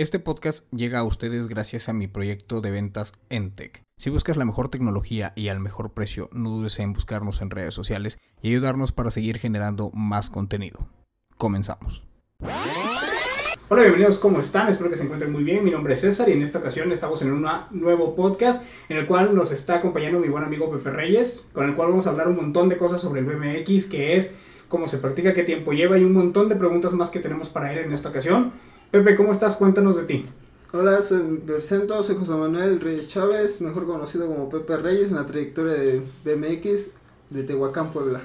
Este podcast llega a ustedes gracias a mi proyecto de ventas Entech. Si buscas la mejor tecnología y al mejor precio, no dudes en buscarnos en redes sociales y ayudarnos para seguir generando más contenido. Comenzamos. Hola, bienvenidos, ¿cómo están? Espero que se encuentren muy bien. Mi nombre es César y en esta ocasión estamos en un nuevo podcast en el cual nos está acompañando mi buen amigo Pepe Reyes, con el cual vamos a hablar un montón de cosas sobre el BMX, que es cómo se practica, qué tiempo lleva y un montón de preguntas más que tenemos para él en esta ocasión. Pepe, ¿cómo estás? Cuéntanos de ti. Hola, soy Bercento, soy José Manuel Reyes Chávez, mejor conocido como Pepe Reyes en la trayectoria de BMX de Tehuacán, Puebla.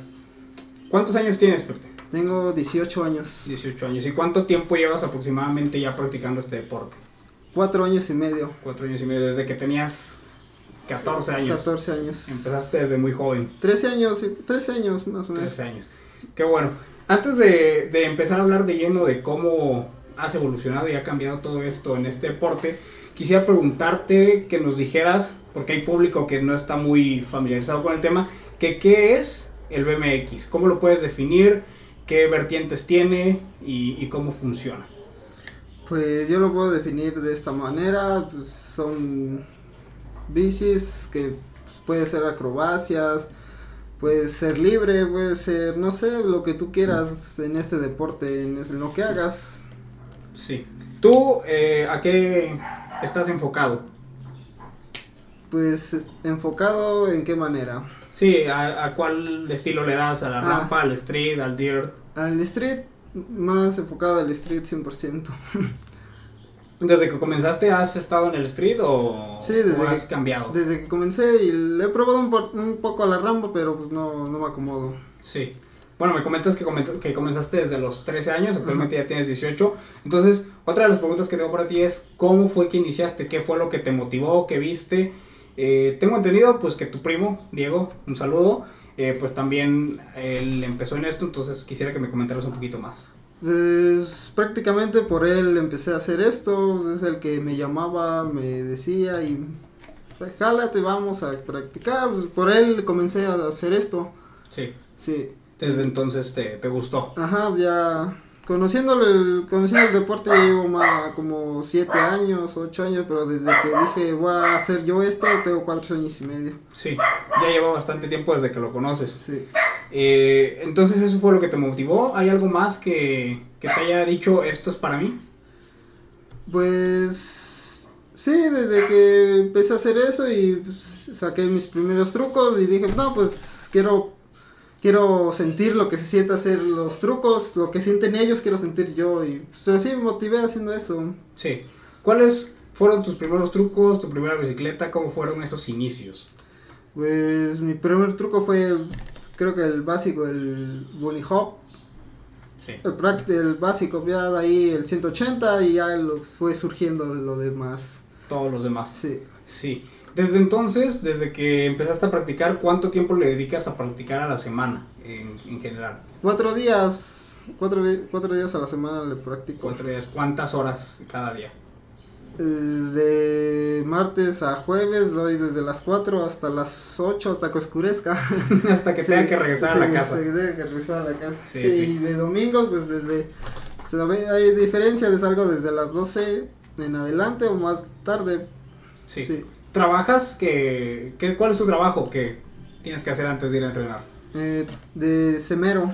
¿Cuántos años tienes, Pepe? Tengo 18 años. 18 años. ¿Y cuánto tiempo llevas aproximadamente ya practicando este deporte? Cuatro años y medio. Cuatro años y medio, desde que tenías 14 años. 14 años. Empezaste desde muy joven. 13 años, 13 años más o menos. 13 años. Qué bueno. Antes de, de empezar a hablar de lleno de cómo has evolucionado y ha cambiado todo esto en este deporte, quisiera preguntarte que nos dijeras, porque hay público que no está muy familiarizado con el tema, que qué es el BMX, cómo lo puedes definir, qué vertientes tiene y, cómo funciona. Pues yo lo puedo definir de esta manera, pues son bicis que pues, puede ser acrobacias, puede ser libre, puede ser, no sé, lo que tú quieras en este deporte, en lo que hagas. Sí. ¿Tú eh, a qué estás enfocado? Pues enfocado en qué manera. Sí, ¿a, cuál estilo le das? ¿A la ah. rampa, al street, al dirt? Al street, más enfocado al street 100%. ¿Desde que comenzaste has estado en el street o, sí, desde has cambiado? Desde que comencé y le he probado un, un poco a la rampa, pero pues no, no me acomodo. Sí. Bueno, me comentas que, que comenzaste desde los 13 años, actualmente ya tienes 18. Entonces, otra de las preguntas que tengo para ti es, ¿cómo fue que iniciaste? ¿Qué fue lo que te motivó? ¿Qué viste? Eh, tengo entendido pues que tu primo, Diego, un saludo, eh, pues también él empezó en esto, entonces quisiera que me comentaras un poquito más. Pues prácticamente por él empecé a hacer esto, es el que me llamaba, me decía y pues, jálate, vamos a practicar, pues por él comencé a hacer esto. Sí. Sí desde entonces te, te gustó. Ajá, ya conociendo el, conociendo el deporte llevo más como siete años, ocho años, pero desde que dije voy a hacer yo esto, tengo cuatro años y medio. Sí, ya lleva bastante tiempo desde que lo conoces. Sí. Eh, entonces eso fue lo que te motivó. ¿Hay algo más que, que te haya dicho esto es para mí? Pues sí, desde que empecé a hacer eso y pues, saqué mis primeros trucos y dije, no, pues quiero quiero sentir lo que se siente hacer los trucos, lo que sienten ellos, quiero sentir yo y pues, así me motivé haciendo eso. Sí. ¿Cuáles fueron tus primeros trucos, tu primera bicicleta? ¿Cómo fueron esos inicios? Pues mi primer truco fue, creo que el básico, el bunny hop. Sí. El, el básico, ya de ahí el 180 y ya lo, fue surgiendo lo demás. Todos los demás. Sí. Sí. Desde entonces, desde que empezaste a practicar, ¿cuánto tiempo le dedicas a practicar a la semana en, en general? Cuatro días, cuatro, cuatro, días a la semana le practico. Cuatro días, ¿cuántas horas cada día? De martes a jueves doy desde las 4 hasta las 8 hasta que oscurezca. hasta que tenga que regresar a la casa. Hasta que tenga que regresar a la casa. Sí, y de domingos pues desde... Hay diferencia de salgo desde las 12 en adelante o más tarde. sí trabajas? Que, ¿Cuál es tu trabajo que tienes que hacer antes de ir a entrenar? Eh, de semero,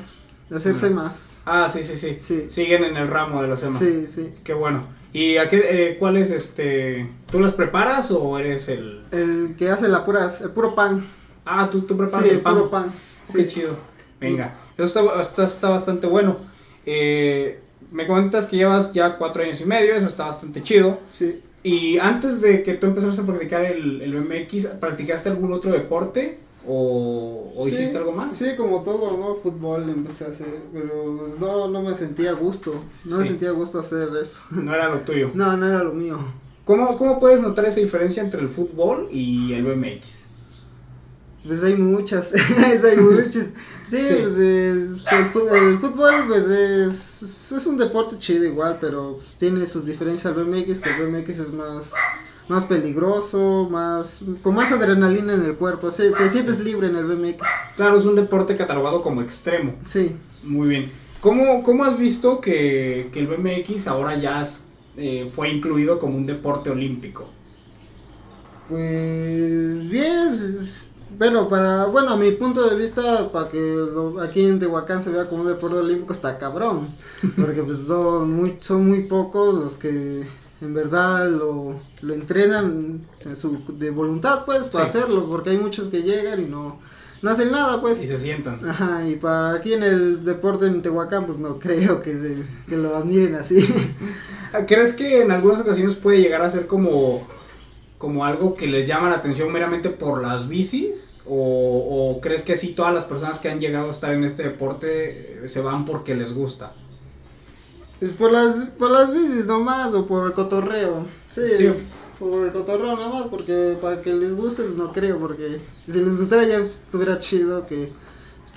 de hacerse más. Ah, sí, sí, sí, sí. Siguen en el ramo de los semas. Sí, sí. Qué bueno. ¿Y a qué, eh, cuál es este? ¿Tú las preparas o eres el...? El que hace la puras, el puro pan. Ah, tú, tú preparas el pan. puro pan. Qué chido. Venga, eso está, está, bastante bueno. Eh, me comentas que llevas ya cuatro años y medio, eso está bastante chido. Sí. Y antes de que tú empezaras a practicar el, el BMX, ¿practicaste algún otro deporte? ¿O, hiciste algo más? Sí, como todo, ¿no? Fútbol empecé a hacer, pero pues, no, no me sentía a gusto. No me sentía a gusto hacer eso. No era lo tuyo. No, no era lo mío. ¿Cómo, ¿Cómo puedes notar esa diferencia entre el fútbol y el BMX? Pues hay muchas, hay muchas. Sí, Pues, eh, el, fútbol pues es, es un deporte chido igual, pero pues, tiene sus diferencias al BMX, que el BMX es más, más peligroso, más con más adrenalina en el cuerpo, sí, te sientes libre en el BMX. Claro, es un deporte catalogado como extremo. Sí. Muy bien. ¿Cómo, cómo has visto que, que el BMX ahora ya es eh, fue incluido como un deporte olímpico? Pues bien, bueno, para, bueno, a mi punto de vista, para que aquí en Tehuacán se vea como un deporte olímpico está cabrón, porque pues son muy, son muy pocos los que en verdad lo, lo entrenan su, de voluntad pues para hacerlo, porque hay muchos que llegan y no, no hacen nada pues. Y se sientan. Ajá, y para aquí en el deporte en Tehuacán pues no creo que, que lo admiren así. ¿Crees que en algunas ocasiones puede llegar a ser como como algo que les llama la atención meramente por las bicis? ¿O, crees que sí todas las personas que han llegado a estar en este deporte eh, se van porque les gusta? Es por las, por las bicis nomás o por el cotorreo. Sí, por el cotorreo nomás, porque para que les guste pues no creo, porque si, les gustara ya estuviera chido que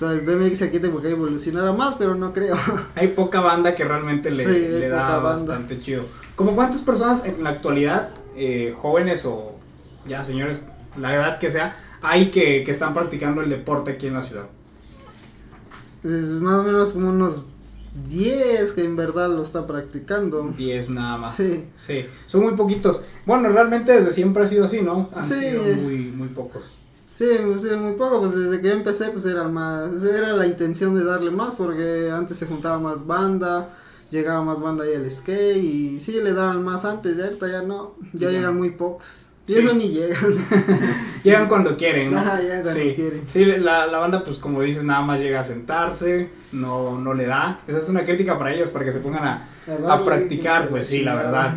el BMX aquí tengo que evolucionara más, pero no creo. Hay poca banda que realmente le, le da bastante chido. ¿Como cuántas personas en la actualidad eh, jóvenes o ya señores, la edad que sea, hay que, que están practicando el deporte aquí en la ciudad? Es más o menos como unos 10 que en verdad lo está practicando. 10 nada más. Sí. sí. Son muy poquitos. Bueno, realmente desde siempre ha sido así, ¿no? Han sido muy, muy pocos. Sí, sí, muy poco, pues desde que yo empecé pues era más, era la intención de darle más porque antes se juntaba más banda, llegaba más banda ahí al skate y sí le daban más antes, ya ahorita ya no, ya, llegan muy pocos. Y eso ni llegan. llegan cuando quieren, ¿no? llegan cuando sí. quieren. Sí, la, la, banda, pues como dices, nada más llega a sentarse, no, no le da. Esa es una crítica para ellos, para que se pongan a, a, practicar, pues sí, la verdad.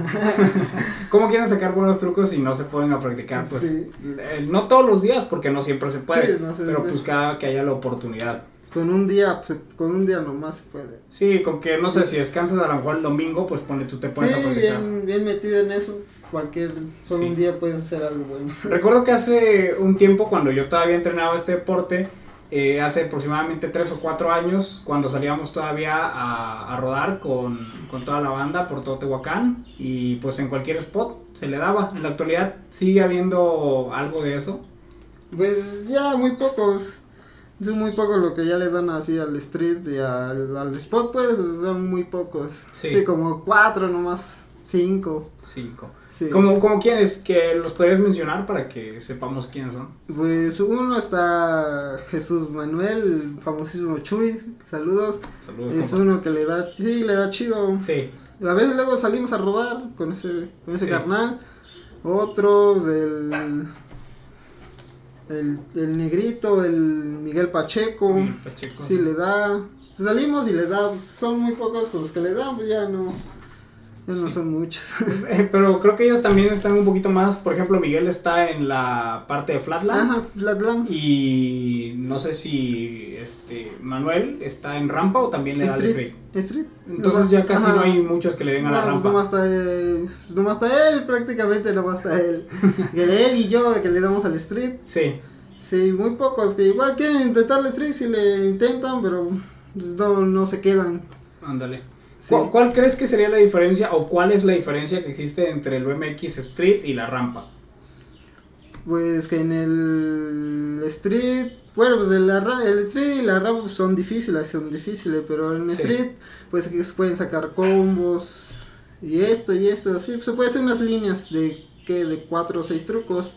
¿Cómo quieren sacar buenos trucos si no se pueden a practicar? Pues eh, no todos los días, porque no siempre se puede, pero pues cada que haya la oportunidad con un día, pues, con un día nomás se puede. Sí, con que, no sé, si descansas a lo mejor el domingo, pues pone tú te puedes sí, bien, bien metido en eso. Cualquier, con un día puedes hacer algo bueno. Recuerdo que hace un tiempo, cuando yo todavía entrenaba este deporte, eh, hace aproximadamente tres o cuatro años, cuando salíamos todavía a, a rodar con, con, toda la banda por todo Tehuacán, y pues en cualquier spot se le daba. En la actualidad, ¿sigue habiendo algo de eso? Pues ya muy pocos es muy poco lo que ya le dan así al street y al, al spot, pues son muy pocos. Sí. como cuatro nomás, cinco. Cinco. Sí. ¿Como, como quiénes? Que los podrías mencionar para que sepamos quiénes son. Pues uno está Jesús Manuel, el famosísimo Chuy, saludos. Saludos. Es uno que le da, sí, le da chido. Sí. A veces luego salimos a rodar con ese, con ese carnal. Otros, el el, el negrito, el Miguel Pacheco, Pacheco. sí le da, salimos y le da, son muy pocos los que le dan, pues ya no, no son muchos. Eh, pero creo que ellos también están un poquito más, por ejemplo, Miguel está en la parte de Flatland. Ajá, Flatland. Y no sé si este Manuel está en rampa o también le da street. street. Entonces ya casi no hay muchos que le den a la rampa. Nomás está, él, pues nomás está él, prácticamente nomás está él. él y yo que le damos al street. Sí. Sí, muy pocos que igual quieren intentar el street si le intentan, pero pues, no, no se quedan. Ándale. ¿Cuál, crees que sería la diferencia o cuál es la diferencia que existe entre el BMX Street y la rampa? Pues que en el Street, bueno, pues el, el Street y la rampa son difíciles, son difíciles, pero en el Street, pues se pueden sacar combos y esto y esto, así, se puede hacer unas líneas de, que De cuatro o seis trucos.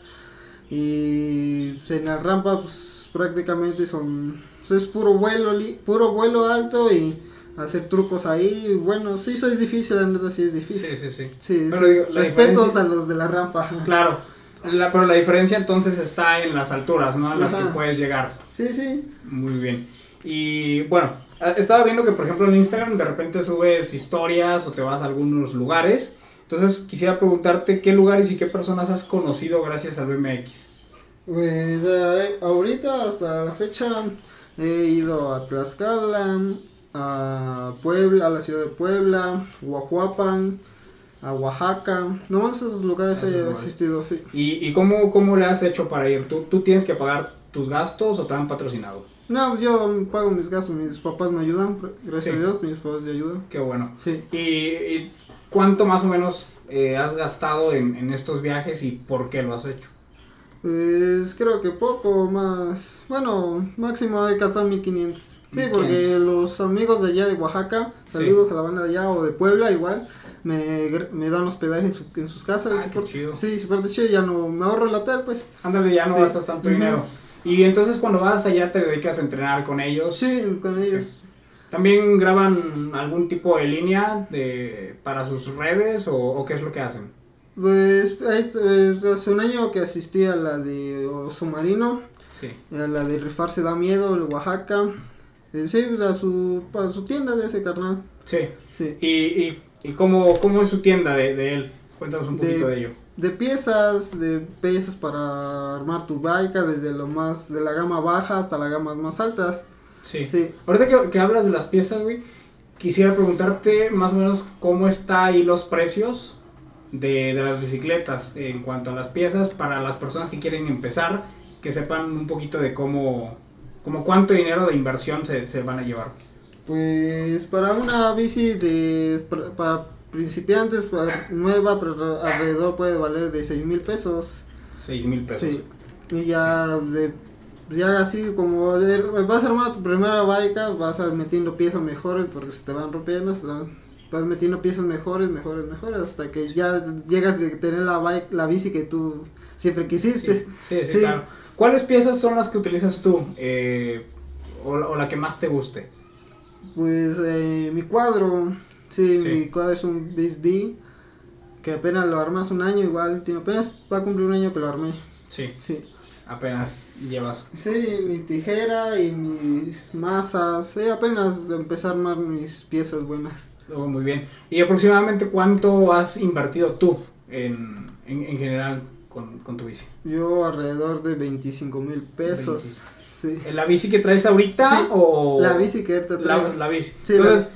Y pues, en la rampa, pues prácticamente son, es puro vuelo, puro vuelo alto y hacer trucos ahí. Bueno, sí, eso es difícil, la verdad sí es difícil. Sí, sí, sí. sí, respetos a los de la rampa. Claro, pero la diferencia entonces está en las alturas, ¿no? En las que puedes llegar. Sí, sí. Muy bien. Y bueno, estaba viendo que por ejemplo en Instagram de repente subes historias o te vas a algunos lugares. Entonces quisiera preguntarte qué lugares y qué personas has conocido gracias al BMX. Pues ahorita hasta la fecha he ido a Tlaxcala, a Puebla, a la ciudad de Puebla, Guajuapan, a Oaxaca, no esos lugares he asistido, sí. ¿Y, y cómo, cómo le has hecho para ir? ¿Tú, ¿Tú tienes que pagar tus gastos o te han patrocinado? No, pues yo pago mis gastos, mis papás me ayudan, gracias a Dios, mis papás me ayudan. Qué bueno. Sí. ¿Y, cuánto más o menos eh, has gastado en, en estos viajes y por qué lo has hecho? Pues creo que poco más. Bueno, máximo he gastado 1500. Sí, porque los amigos de allá de Oaxaca, saludos a la banda de allá o de Puebla igual, me, me dan hospedaje en, su, en sus casas. Ah, qué chido. Sí, súper chido, ya no me ahorro el hotel, pues. Ándale, ya no Sí. gastas tanto dinero. Y entonces cuando vas allá te dedicas a entrenar con ellos. Sí, con ellos. ¿También graban algún tipo de línea de, para sus redes o, o qué es lo que hacen? Pues eh, hace un año que asistí a la de Submarino, Sí. a la de Rifarse da Miedo, el Oaxaca. Eh, sí, pues a su, a su tienda de ese carnal. Sí. Sí. ¿Y, y, y cómo, cómo es su tienda de, de él? Cuéntanos un De- poquito de ello. De piezas, de piezas para armar tu bike, desde lo más, de la gama baja hasta las gamas más altas. Sí. Sí. Ahorita que, que hablas de las piezas, güey, quisiera preguntarte más o menos cómo está ahí los precios de, de las bicicletas en cuanto a las piezas para las personas que quieren empezar, que sepan un poquito de cómo, como cuánto dinero de inversión se, se van a llevar. Pues para una bici de para principiantes para- nueva pero alrededor puede valer de seis mil pesos. 6 mil pesos. Sí. Y ya de ya así como vas a armar tu primera bike, vas metiendo piezas mejores porque se te van rompiendo, se van- vas metiendo piezas mejores, mejores, mejores hasta que ya llegas a tener la bike, la bici que tú siempre quisiste. Sí, sí, sí, Sí. claro. ¿Cuáles piezas son las que utilizas tú? Eh, o, la- o la que más te guste. Pues eh, mi cuadro, sí, Sí. mi cuadro es un BSD que apenas lo armas un año igual, tío, apenas va a cumplir un año que lo armé. Sí, Sí, apenas llevas. sí, mi tijera y mis masas, sí, apenas de empezar a armar mis piezas buenas. Oh, muy bien. ¿Y aproximadamente cuánto has invertido tú en, en, en general con, con tu bici? Yo alrededor de 25 mil pesos. Sí. ¿En ¿La bici que traes ahorita Sí, o...? La bici que ahorita La, traigo. la bici. Sí, Entonces, la-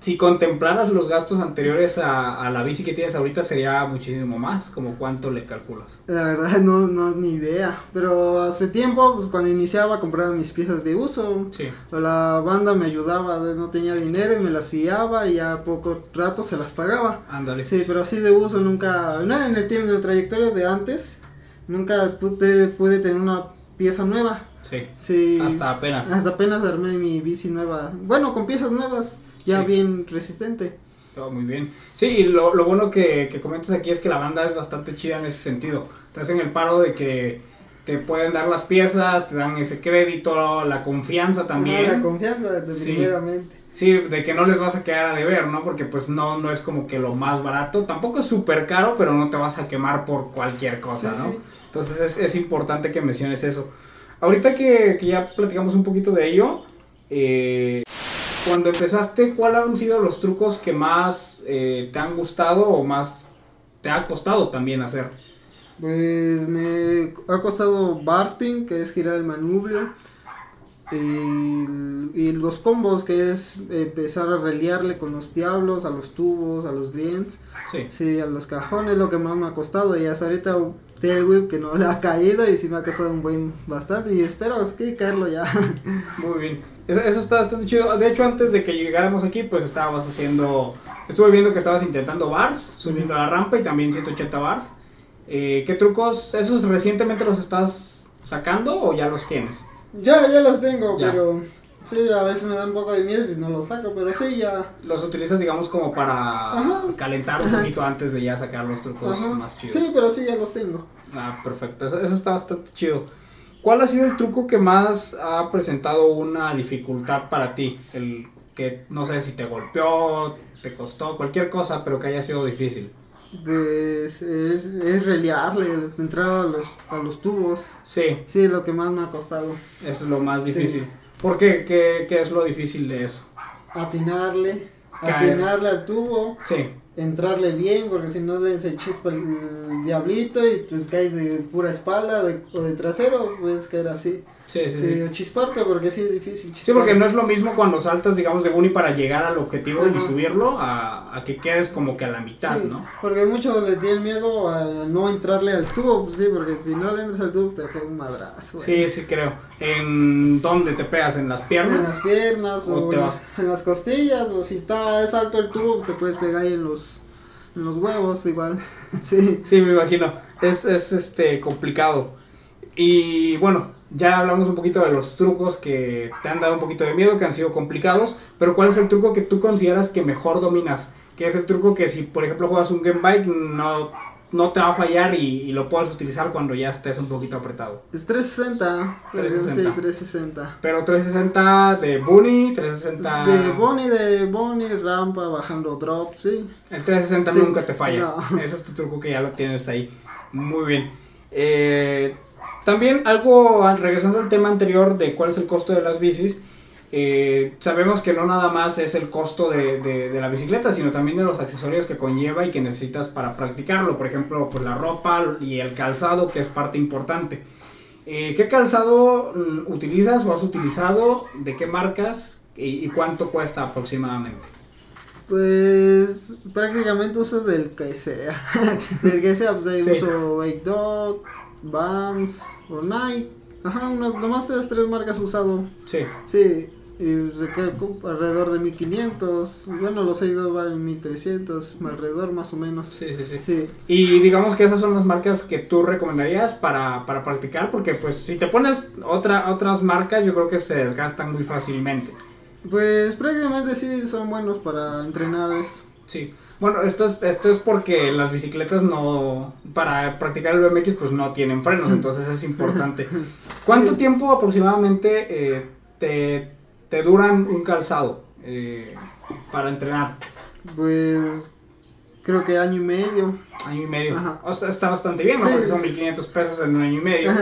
si contemplaras los gastos anteriores a, a la bici que tienes ahorita, sería muchísimo más. ¿Como cuánto le calculas? La verdad no, no, ni idea. Pero hace tiempo, pues cuando iniciaba compraba mis piezas de uso. Sí. La banda me ayudaba, no tenía dinero y me las fiaba y a poco rato se las pagaba. Ándale. Sí, pero así de uso nunca, no en el tiempo de la trayectoria de antes, nunca pude, pude tener una pieza nueva. Sí. Sí. Hasta apenas. Hasta apenas armé mi bici nueva. Bueno, con piezas nuevas, ya Sí. bien resistente. Oh, muy bien. Sí, y lo, lo bueno que, que comentas aquí es que la banda es bastante chida en ese sentido. Te hacen el paro de que te pueden dar las piezas, te dan ese crédito, la confianza también. Ah, la confianza, Sí. primeramente. Sí, de que no les vas a quedar a deber, ¿no? Porque pues no, no es como que lo más barato. Tampoco es súper caro, pero no te vas a quemar por cualquier cosa, Sí, ¿no? sí. Entonces es, es importante que menciones eso. Ahorita que, que ya platicamos un poquito de ello, eh, cuando empezaste, ¿cuáles han sido los trucos que más eh, te han gustado o más te ha costado también hacer? Pues me ha costado bar spin, que es girar el manubrio. Y, y los combos, que es empezar a reliarle con los diablos, a los tubos, a los greens. Sí. Sí, a los cajones, lo que más me ha costado. Y hasta ahorita Tailwhip que no le ha caído y sí me ha costado un buen bastante. Y espero es que caerlo ya. Muy bien. Eso, está bastante chido. De hecho, antes de que llegáramos aquí, pues estábamos haciendo. Estuve viendo que estabas intentando bars, subiendo la rampa y también 180 bars. Eh, ¿Qué trucos? ¿Esos recientemente los estás sacando o ya los tienes? ya, ya los tengo, Ya. pero sí, a veces me da un poco de miedo y no los saco. Pero sí, ya. Los utilizas, digamos, como para Ajá. calentar un Ajá. poquito antes de ya sacar los trucos Ajá. más chidos. Sí, pero sí, ya los tengo. Ah, perfecto. Eso, eso está bastante chido. ¿Cuál ha sido el truco que más ha presentado una dificultad para ti? El que no sé si te golpeó, te costó, cualquier cosa, pero que haya sido difícil. Pues es, es reliarle, entrar a los, a los tubos. Sí, Sí, es lo que más me ha costado. es lo más Sí. difícil. ¿Por qué? ¿Qué, qué es lo difícil de eso? Atinarle, Caer. atinarle al tubo, Sí, entrarle bien, porque si no se chispa el, diablito y pues caes de pura espalda de- o de trasero, puedes caer así. Sí, sí. Sí, sí. o chisparte, porque sí es difícil. Sí, porque no es lo mismo cuando saltas, digamos, de uni para llegar al objetivo y subirlo a, a que quedes como que a la mitad, Sí, ¿no? porque muchos les tienen miedo a no entrarle al tubo, pues sí, porque si no le entras al tubo te cae un madrazo. Sí, sí creo. ¿En dónde te pegas? ¿En las En piernas? las piernas ¿O o, te en, vas? las, en las costillas o si está es alto el tubo pues te puedes pegar ahí en los en los huevos igual sí Sí, me imagino. Es, es este complicado. Y bueno, ya hablamos un poquito de los trucos que te han dado un poquito de miedo, que han sido complicados, pero ¿cuál es el truco que tú consideras que mejor dominas? Que es el truco que si, por ejemplo, juegas un game bike, no, no te va a fallar y, lo puedes utilizar cuando ya estés un poquito apretado. Es 360. 360. Sí, 360. Pero 360 de Bunny, 360... De Bunny, de Bunny, rampa, bajando drop, sí. El 360 nunca te falla. Ese es tu truco que ya lo tienes ahí. Muy bien. Eh, también algo, regresando al tema anterior de cuál es el costo de las bicis, eh, sabemos que no nada más es el costo de, la bicicleta, sino también de los accesorios que conlleva y que necesitas para practicarlo. Por ejemplo, pues la ropa y el calzado, que es parte importante. Eh, ¿Qué calzado mm, utilizas o has utilizado? ¿De qué marcas? ¿Y, cuánto cuesta aproximadamente? Pues prácticamente uso del que sea. del que sea, pues ahí uso Wake Dog, Vans o Nike. Ajá, unas, nomás las tres marcas usado. Sí. Sí, y se queda alrededor de 1500. Bueno, los he ido valen 1300, alrededor más o menos. Sí, sí, sí, sí. Y digamos que esas son las marcas que tú recomendarías para, para practicar, porque pues si te pones otra, otras marcas, yo creo que se desgastan muy fácilmente. Pues prácticamente sí son buenos para entrenar esto. Sí. Bueno, esto es, esto es porque las bicicletas no, para practicar el BMX pues no tienen frenos, entonces es importante. ¿Cuánto tiempo aproximadamente eh, te, te, duran un calzado eh, para entrenar? Pues creo que año y medio. Año y medio. O sea, está bastante bien, ¿no? Porque son 1500 pesos en un año y medio.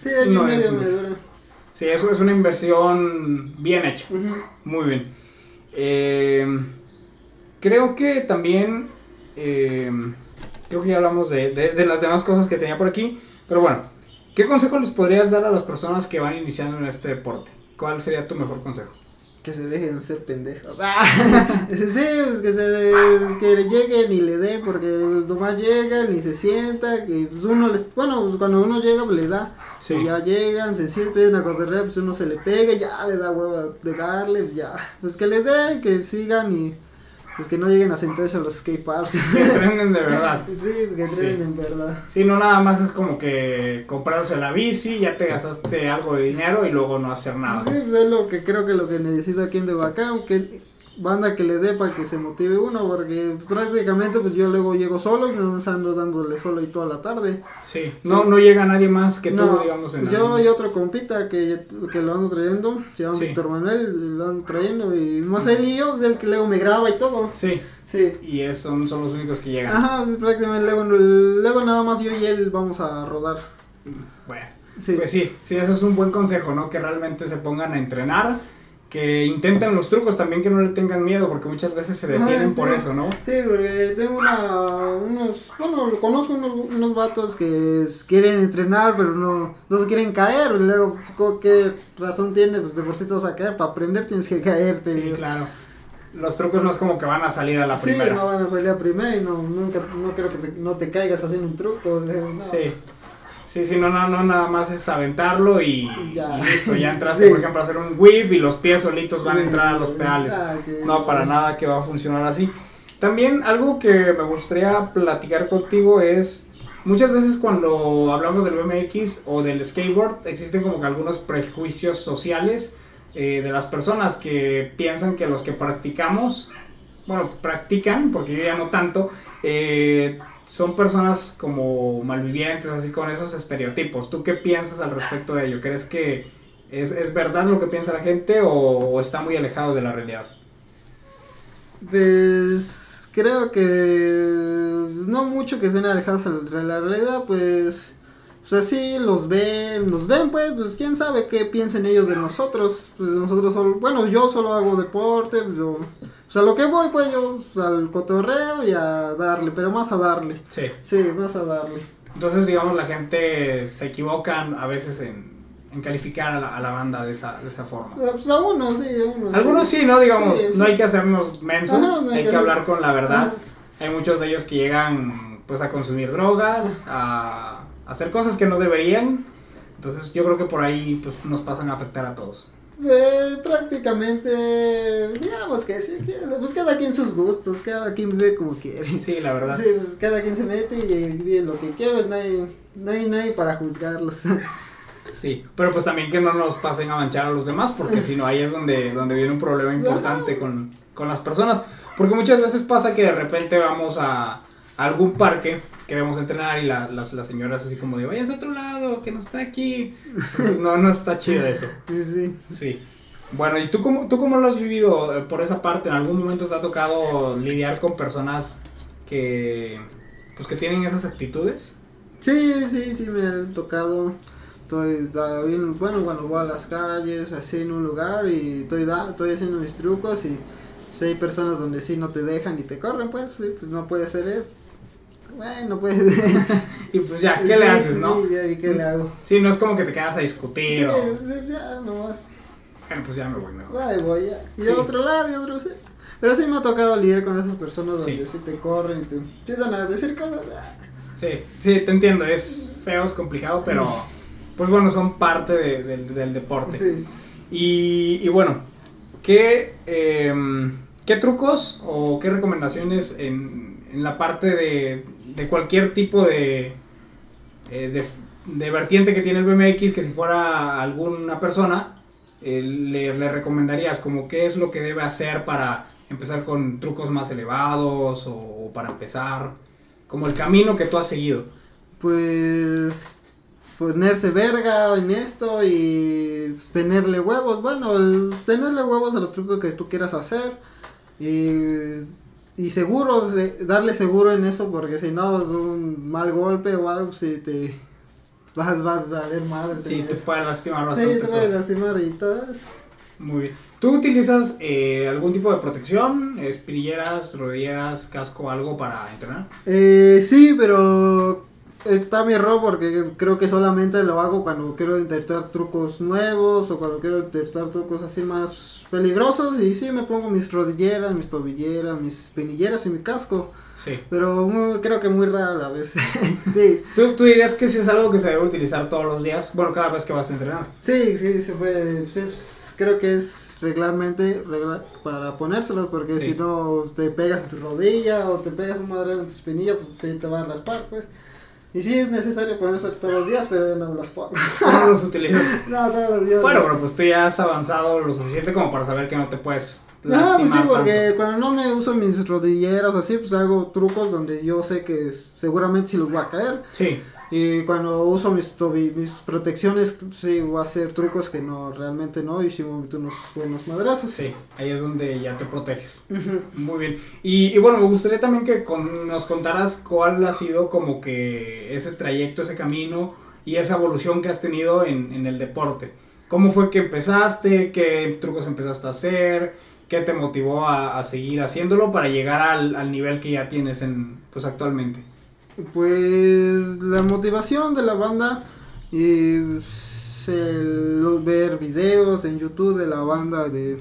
Sí, año y medio me dura. Sí, eso es una inversión bien hecha. Muy bien. Eh, Creo que también, eh, creo que ya hablamos de, de, las demás cosas que tenía por aquí, pero bueno, ¿qué consejo les podrías dar a las personas que van iniciando en este deporte? ¿Cuál sería tu mejor consejo? que se dejen de ser pendejos. Ah, sí, pues que se que lleguen y le den, porque nomás llegan y se sientan, que pues uno les, bueno, pues cuando uno llega pues le da, sí. ya llegan, se sienten a correr, pues uno se le pega, ya le da huevo de darles, ya, pues que le den, que sigan y pues que no lleguen a sentarse a los skateparks. Que entrenen de verdad. Sí, que entrenen en verdad. Sí, no nada más es como que comprarse la bici, ya te gastaste algo de dinero y luego no hacer nada. Sí, pues es lo que creo que lo que necesita aquí en Tehuacán, que banda que le dé para que se motive uno, porque prácticamente pues yo luego llego solo y me ando dándole solo y toda la tarde. Sí, no, no llega nadie más que tú, digamos. En yo y otro compita que, que lo ando trayendo, se llama Víctor Manuel, lo ando trayendo y más él y yo, es el que luego me graba y todo. Sí. Sí. Y esos son, los únicos que llegan. Ajá, pues, prácticamente luego, luego nada más yo y él vamos a rodar. Bueno, sí. pues sí, sí, eso es un buen consejo, ¿no? Que realmente se pongan a entrenar que intenten los trucos también que no le tengan miedo porque muchas veces se detienen por eso, ¿no? Sí, porque tengo una, unos, bueno, conozco unos, unos vatos que quieren entrenar pero no, no se quieren caer, y luego, ¿qué razón tiene? Pues de por sí te vas a caer, para aprender tienes que caerte. Sí, claro. Los trucos no es como que van a salir a la primera. Sí, no van a salir a primera y no, nunca, no creo que te, no te caigas haciendo un truco. No. Sí. Sí, sí, no, no, no, nada más es aventarlo y, ya. listo, ya entraste, por ejemplo, a hacer un whip y los pies solitos van a entrar a los pedales. Ah, no, para nada que va a funcionar así. También algo que me gustaría platicar contigo es, muchas veces cuando hablamos del BMX o del skateboard, existen como que algunos prejuicios sociales eh, de las personas que piensan que los que practicamos, bueno, practican, porque yo ya no tanto, eh, son personas como malvivientes, así con esos estereotipos. ¿Tú qué piensas al respecto de ello? ¿Crees que es, verdad lo que piensa la gente o, está muy alejado de la realidad? Pues creo que no mucho que estén alejados de la realidad, pues pues así los ven, nos ven pues, pues quién sabe qué piensen ellos de nosotros, pues nosotros solo, bueno, yo solo hago deporte, pues yo, a lo que voy pues yo pues, al cotorreo y a darle, pero más a darle. Sí. Sí, más a darle. Entonces, digamos, la gente se equivocan a veces en, en calificar a la, a la, banda de esa, de esa forma. Ah, pues a uno, sí, a uno. Algunos sí, ¿no? Digamos, no hay que hacernos mensos, hay, que, hablar con la verdad. Hay muchos de ellos que llegan pues a consumir drogas, a hacer cosas que no deberían. Entonces yo creo que por ahí pues, nos pasan a afectar a todos. Eh, prácticamente, digamos que sí, pues cada quien sus gustos, cada quien vive como quiere. Sí, la verdad. Sí, pues cada quien se mete y vive lo que quiere, pues no hay, no hay nadie para juzgarlos. Sí, pero pues también que no nos pasen a manchar a los demás, porque si no, ahí es donde, donde viene un problema importante con, con las personas. Porque muchas veces pasa que de repente vamos a, algún parque, queremos entrenar y la, las, las señoras así como de, vayas a otro lado, que no está aquí. Entonces, no, no está chido eso. Sí, sí. Sí. Bueno, ¿y tú cómo, tú cómo lo has vivido eh, por esa parte? ¿En algún momento te ha tocado lidiar con personas que, pues, que tienen esas actitudes? Sí, sí, sí, me ha tocado. Estoy, bueno, cuando voy a las calles, así en un lugar y estoy, da, estoy haciendo mis trucos y pues, hay personas donde sí no te dejan y te corren, pues, pues no puede ser eso. Bueno, pues. Y pues ya, ¿qué Sí, le haces, no? Sí, ya, ¿y qué le hago? Sí, no es como que te quedas a Sí, discutir o... pues, ya, nomás. Bueno, pues ya me voy mejor. Ahí voy ya. Y Sí. a otro lado y otro. sí. Pero sí me ha tocado lidiar con esas personas Sí. donde sí te corren y te empiezan a decir cosas. ah, Sí, sí, te entiendo, es feo, es complicado, pero pues bueno, son parte de- del- del deporte. Sí. Y, y bueno, ¿qué, em, ¿qué trucos o qué recomendaciones en, en la parte de, de cualquier tipo de, eh, de, vertiente que tiene el BMX, que si fuera alguna persona, eh, le, le recomendarías como qué es lo que debe hacer para empezar con trucos más elevados o, para empezar, como el camino que tú has seguido? Pues ponerse verga en esto y tenerle huevos. Bueno, tenerle huevos a los trucos que tú quieras hacer. Y, y seguros, de- darle seguro en eso porque si no es un mal golpe o algo, si te vas, vas a ver madre. Sí, te eso. puede lastimar Sí, bastante. te puedes lastimar y todo eso. Muy bien. ¿Tú utilizas eh, algún tipo de protección? ¿Espirilleras, rodilleras, casco, algo para entrenar? Eh, sí, pero está mi error porque creo que solamente lo hago cuando quiero intentar trucos nuevos o cuando quiero intentar trucos así más peligrosos y sí me pongo mis rodilleras, mis tobilleras, mis espinilleras y mi casco, Sí. pero muy- creo que muy rara a la vez. sí, ¿Tú, ¿Tú dirías que sí es algo que se debe utilizar todos los días? Bueno, cada vez que vas a entrenar. sí, sí, se puede. pues es- creo que es regularmente regla- para ponérselos porque Sí. si no te pegas en tu rodilla o te pegas un madre en tu espinilla, pues sí te va a raspar, pues. Y sí es necesario ponerse todos los días, pero yo no me los pongo. ¿Cómo los utilizas? No, todos los días. Bueno, no. pero pues tú ya has avanzado lo suficiente como para saber que no te puedes No, pues sí, porque tanto. cuando no me uso mis rodilleras así, pues hago trucos donde yo sé que seguramente sí los voy a caer. Sí, Y cuando uso mis, protecciones, sí voy a hacer trucos que no, realmente no, y sí me meto unos buenos madrazos. sí. Ahí es donde ya te proteges. Muy bien. Y, y bueno, me gustaría también que con- nos contaras cuál ha sido como que ese trayecto, ese camino y esa evolución que has tenido en, en el deporte. ¿Cómo fue que empezaste? ¿Qué trucos empezaste a hacer? ¿Qué te motivó a, a seguir haciéndolo para llegar al, al nivel que ya tienes en, pues actualmente? Pues la motivación de la banda y pues, el- los ver videos en YouTube de la banda de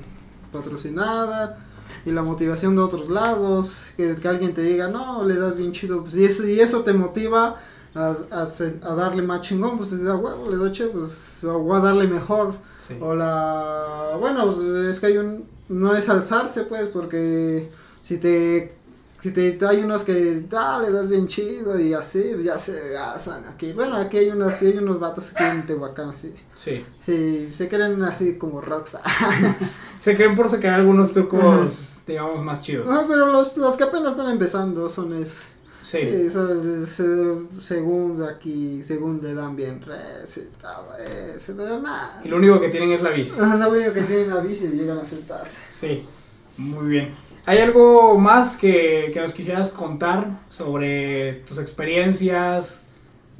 patrocinada y la motivación de otros lados, que, que alguien te diga, no, le das bien chido, pues, y, eso, y eso te motiva a, a, darle más chingón, pues te da huevo, le doy che, pues voy a darle mejor. Sí. O la. Bueno, pues, es que hay un. No es alzarse, pues, porque si te. Si te, hay unos que ah, le das bien chido y así, pues ya se alzan aquí. Bueno, aquí hay unos, sí hay unos vatos aquí en Tehuacán, así. Sí. Sí, se creen así como rockstar. Se creen por sacar algunos trucos, digamos, más chidos. Ah, pero los, los que apenas están empezando son es. Sí. Según aquí, según le dan bien todo eso, pero nada. Y lo único que tienen es la bici. Lo único que tienen la bici y llegan a sentarse. Sí, muy bien. ¿Hay algo más que, que nos quisieras contar sobre tus experiencias?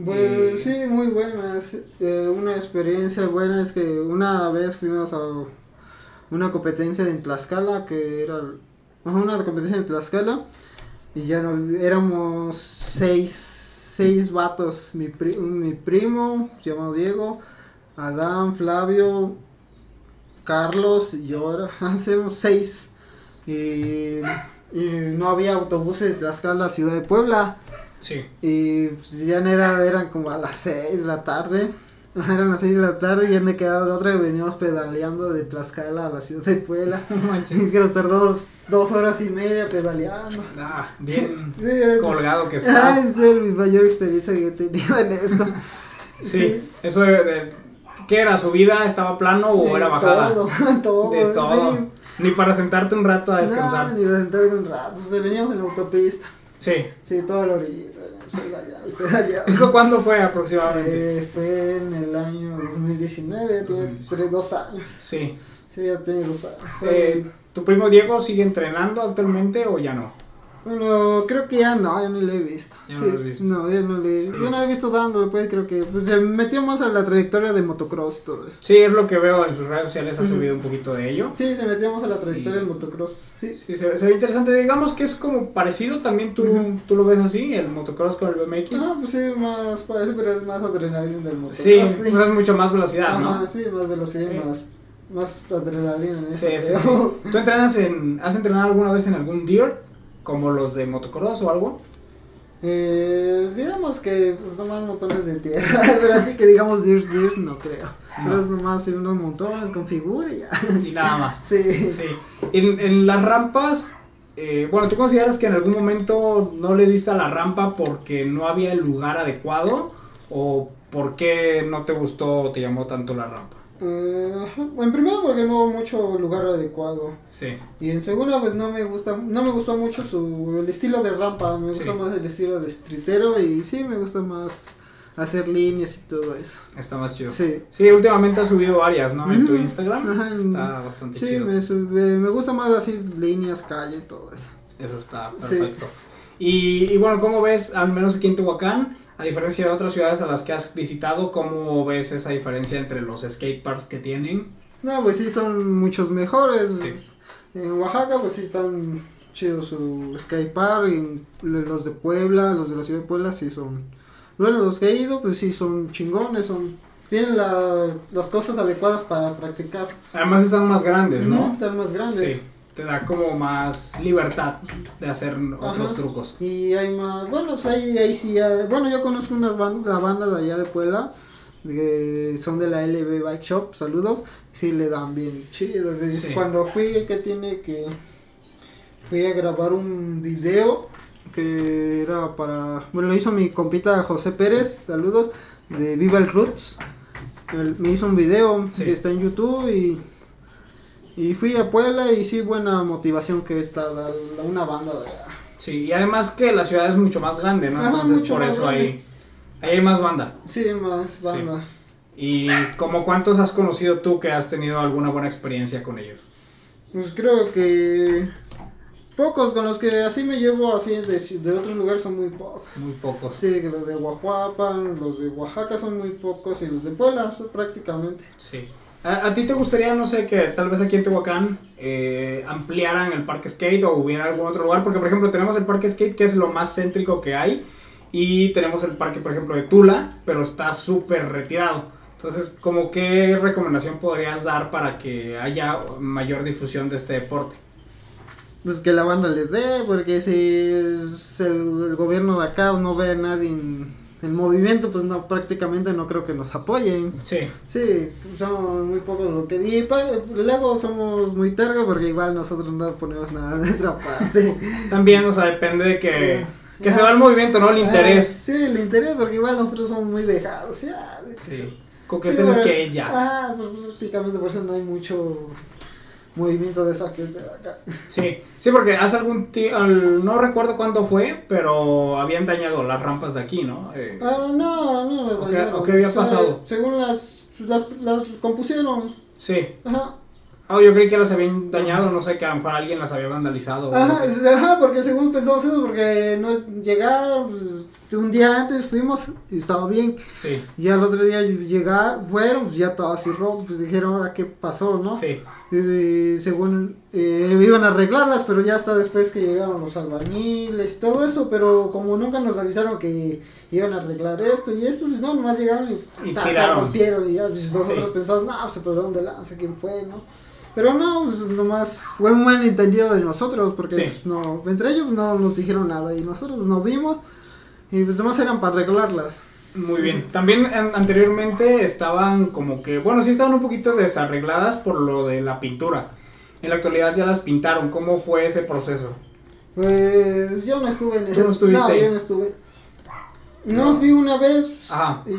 Pues Eh, sí, muy buenas. Eh, una experiencia buena es que una vez fuimos a una competencia en Tlaxcala, que era una competencia en Tlaxcala, y ya no, éramos seis, seis vatos. Mi, pri- mi primo, llamado Diego, Adán, Flavio, Carlos y yo, hacemos seis. Y, y no había autobuses de Tlaxcala a Ciudad de Puebla. Sí. Y pues, ya no era, eran como a las 6 de la tarde. Eran las 6 de la tarde y ya me quedaba de otra y veníamos pedaleando de Tlaxcala a la ciudad de Puebla. Y que nos tardamos dos horas y media pedaleando. Ah, bien Sí, colgado que Ah, está. es el- mi mayor experiencia que he tenido en esto. Sí, eso de, de- ¿Qué era? ¿Su vida estaba plano o De era bajada? Todo, todo. De todo. Sí. Ni para sentarte un rato a descansar. No, ni para sentarte un rato. O sea, veníamos en la autopista. Sí. Sí, toda la orillita. ¿Eso cuándo fue aproximadamente? Eh, fue en el año 2019, tiene 2019. tres, dos años. Sí. Sí, ya tiene dos años. Eh, ¿Tu primo Diego sigue entrenando actualmente o ya no? Bueno, creo que ya no, ya no le he visto. Ya Sí, no lo has visto. No, ya no le, Sí. yo no he visto dándole, pues creo que pues, se metió más a la trayectoria de motocross y todo eso. Sí, es lo que veo en sus redes sociales, ha subido un poquito de ello. Sí, se metió más a la trayectoria Y- del motocross. Sí, Sí, se, se ve interesante. Digamos que es como parecido también, tú, tú lo ves así, el motocross con el BMX. Ah, pues sí, más parece, pero es más adrenalina del motocross. sí, pues es mucho más velocidad, Ajá, ¿no? sí, más velocidad, Sí. más, más adrenalina en Sí, eso. sí, creo. ¿Tú entrenas en, has entrenado alguna vez en algún dirt, como los de motocross o algo? Eh, pues, digamos que pues nomás montones de tierra, pero así que digamos dirs, dirs no creo. Pero No. es nomás unos montones con figura y ya. Y nada más. Sí. Sí. En, en las rampas, eh, bueno, ¿tú consideras que en algún momento no le diste a la rampa porque no había el lugar adecuado? ¿O por qué no te gustó o te llamó tanto la rampa? Eh, en primero porque no hubo mucho lugar adecuado. Sí. Y en segunda pues no me gusta, no me gustó mucho su el estilo de rampa, me gusta Sí. más el estilo de streetero y sí me gusta más hacer líneas y todo eso. Está más chido. Sí. Sí, últimamente has subido varias, ¿no? En tu. Instagram. Ajá, está bastante Sí, chido. me, sube- me gusta más así líneas, calle y todo eso. Eso está Sí. perfecto. Y, y bueno, ¿cómo ves, al menos aquí en Tehuacán, a diferencia de otras ciudades a las que has visitado, cómo ves esa diferencia entre los skateparks que tienen? No, pues sí, son muchos mejores. Sí. En Oaxaca, pues sí están chidos su skatepark. Y los de Puebla, los de la ciudad de Puebla, sí son. Bueno, los que he ido, pues sí son chingones. son Tienen la- las cosas adecuadas para practicar. Además están más grandes, ¿no? Están más grandes. Sí, te da como más libertad de hacer otros Ajá. trucos. Y hay más. Bueno, pues ahí, ahí sí. hay- bueno, yo conozco unas bandas, la banda de allá de Puebla. Que son de la LB Bike Shop, saludos. Sí, le dan bien chido. Sí. Cuando fui, que tiene que. Fui a grabar un video que era para. Bueno, lo hizo mi compita José Pérez, saludos, de Viva el Roots. Me hizo un video Sí. que está en YouTube y. Y fui a Puebla y sí, buena motivación que está la- la- una banda de. Sí, y además que la ciudad es mucho más grande, ¿no? Ajá, Entonces por eso grande. ahí, ahí hay más banda. Sí, más banda. ¿Y como cuántos has conocido tú que has tenido alguna buena experiencia con ellos? Pues creo que pocos con los que así me llevo así de, de otros lugares son muy pocos. Muy pocos. Sí, los de Oaxaca, los de Oaxaca son muy pocos y los de Puebla son prácticamente. Sí. ¿A, ti te gustaría, no sé, que tal vez aquí en Tehuacán eh, ampliaran el parque skate o hubiera algún otro lugar? Porque, por ejemplo, tenemos el parque skate que es lo más céntrico que hay y tenemos el parque, por ejemplo, de Tula, pero está súper retirado. Entonces, ¿como qué recomendación podrías dar para que haya mayor difusión de este deporte? Pues que la banda les dé, porque si el, gobierno de acá no ve a nadie el movimiento, pues no prácticamente no creo que nos apoyen. Sí, Sí, somos muy pocos lo que y luego somos muy tergos porque igual nosotros no ponemos nada de nuestra parte. también, o sea, depende de que, que se va el movimiento, ¿no? El interés. Ah, sí, el interés, porque igual nosotros somos muy dejados, ya. que Sí. Con que Sí, estén pues, skate ya. Ah, pues prácticamente por eso no hay mucho movimiento de esa gente de acá. Sí, sí, porque hace algún tiempo, no recuerdo cuándo fue, pero habían dañado las rampas de aquí, ¿no? Eh, Ah, no, no las ¿O qué- dañaron. o qué había pasado? Según las, las, las compusieron. sí. Ajá. Ah, yo creí que las habían dañado, no sé, que a lo mejor alguien las había vandalizado. no Ajá, sé. ajá, porque según pensamos eso, porque no llegaron, pues, un día antes fuimos y estaba bien. Sí, Y al otro día llegar, fueron, pues ya todo así roto, pues dijeron ahora qué pasó, ¿no? sí, según eh, iban a arreglarlas, pero ya hasta después que llegaron los albañiles y todo eso, pero como nunca nos avisaron que iban a arreglar esto y esto, pues no, nomás llegaron y, Y ta, ta, rompieron y ya pues, nosotros Sí. pensamos, no, se pues de dónde lanza, quién fue, ¿no? Pero no, pues nomás fue un buen entendido de nosotros, porque Sí. pues, no, entre ellos no nos dijeron nada y nosotros pues, no vimos y pues nomás eran para arreglarlas. muy bien. También an- anteriormente estaban como que, bueno, sí estaban un poquito desarregladas por lo de la pintura. En la actualidad ya las pintaron. ¿Cómo fue ese proceso? Pues yo no estuve en ¿Tú no estuviste No, ahí? yo no estuve. Nos vi una vez Ajá. y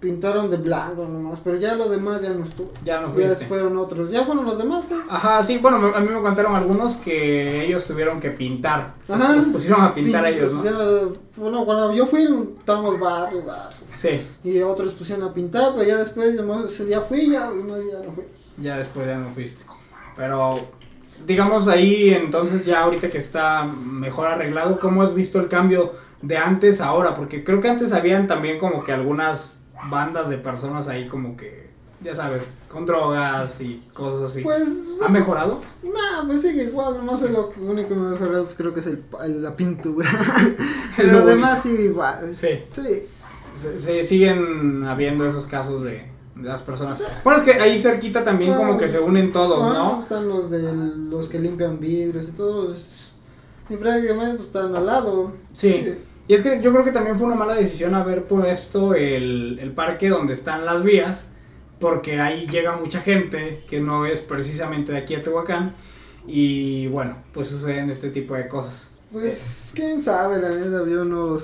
pintaron de blanco nomás, pero ya lo demás ya no estuvo. Ya no Ya fuiste. fueron otros, ya fueron los demás, pues. Ajá, sí, bueno, a mí me contaron algunos que ellos tuvieron que pintar. Ajá. Los pusieron a pintar a ellos, ¿no? pusieron- bueno, cuando yo fui, estábamos barrio, barrio. Sí, Y otros pusieron a pintar, pero ya después, ese día fui, ya, no, ya no fui. ya después ya no fuiste. Pero, digamos ahí, entonces ya ahorita que está mejor arreglado, ¿cómo has visto el cambio de antes a ahora? Porque creo que antes habían también como que algunas bandas de personas ahí como que, ya sabes, con drogas y cosas así. Pues, ¿Ha mejorado? nah, pues sigue igual, nomás es lo único que me ha mejorado, creo que es el, la pintura. Lo lo demás sigue igual. Sí. Sí. Se, se siguen habiendo esos casos de, las personas. Bueno, es que ahí cerquita también como que se unen todos, Ah, ¿no? Están los de los que limpian vidrios y todos. Y prácticamente están al lado. Sí. Y es que yo creo que también fue una mala decisión haber puesto el, el parque donde están las vías, porque ahí llega mucha gente que no es precisamente de aquí a Tehuacán, y bueno, pues suceden este tipo de cosas. Pues quién sabe, la neta, yo no.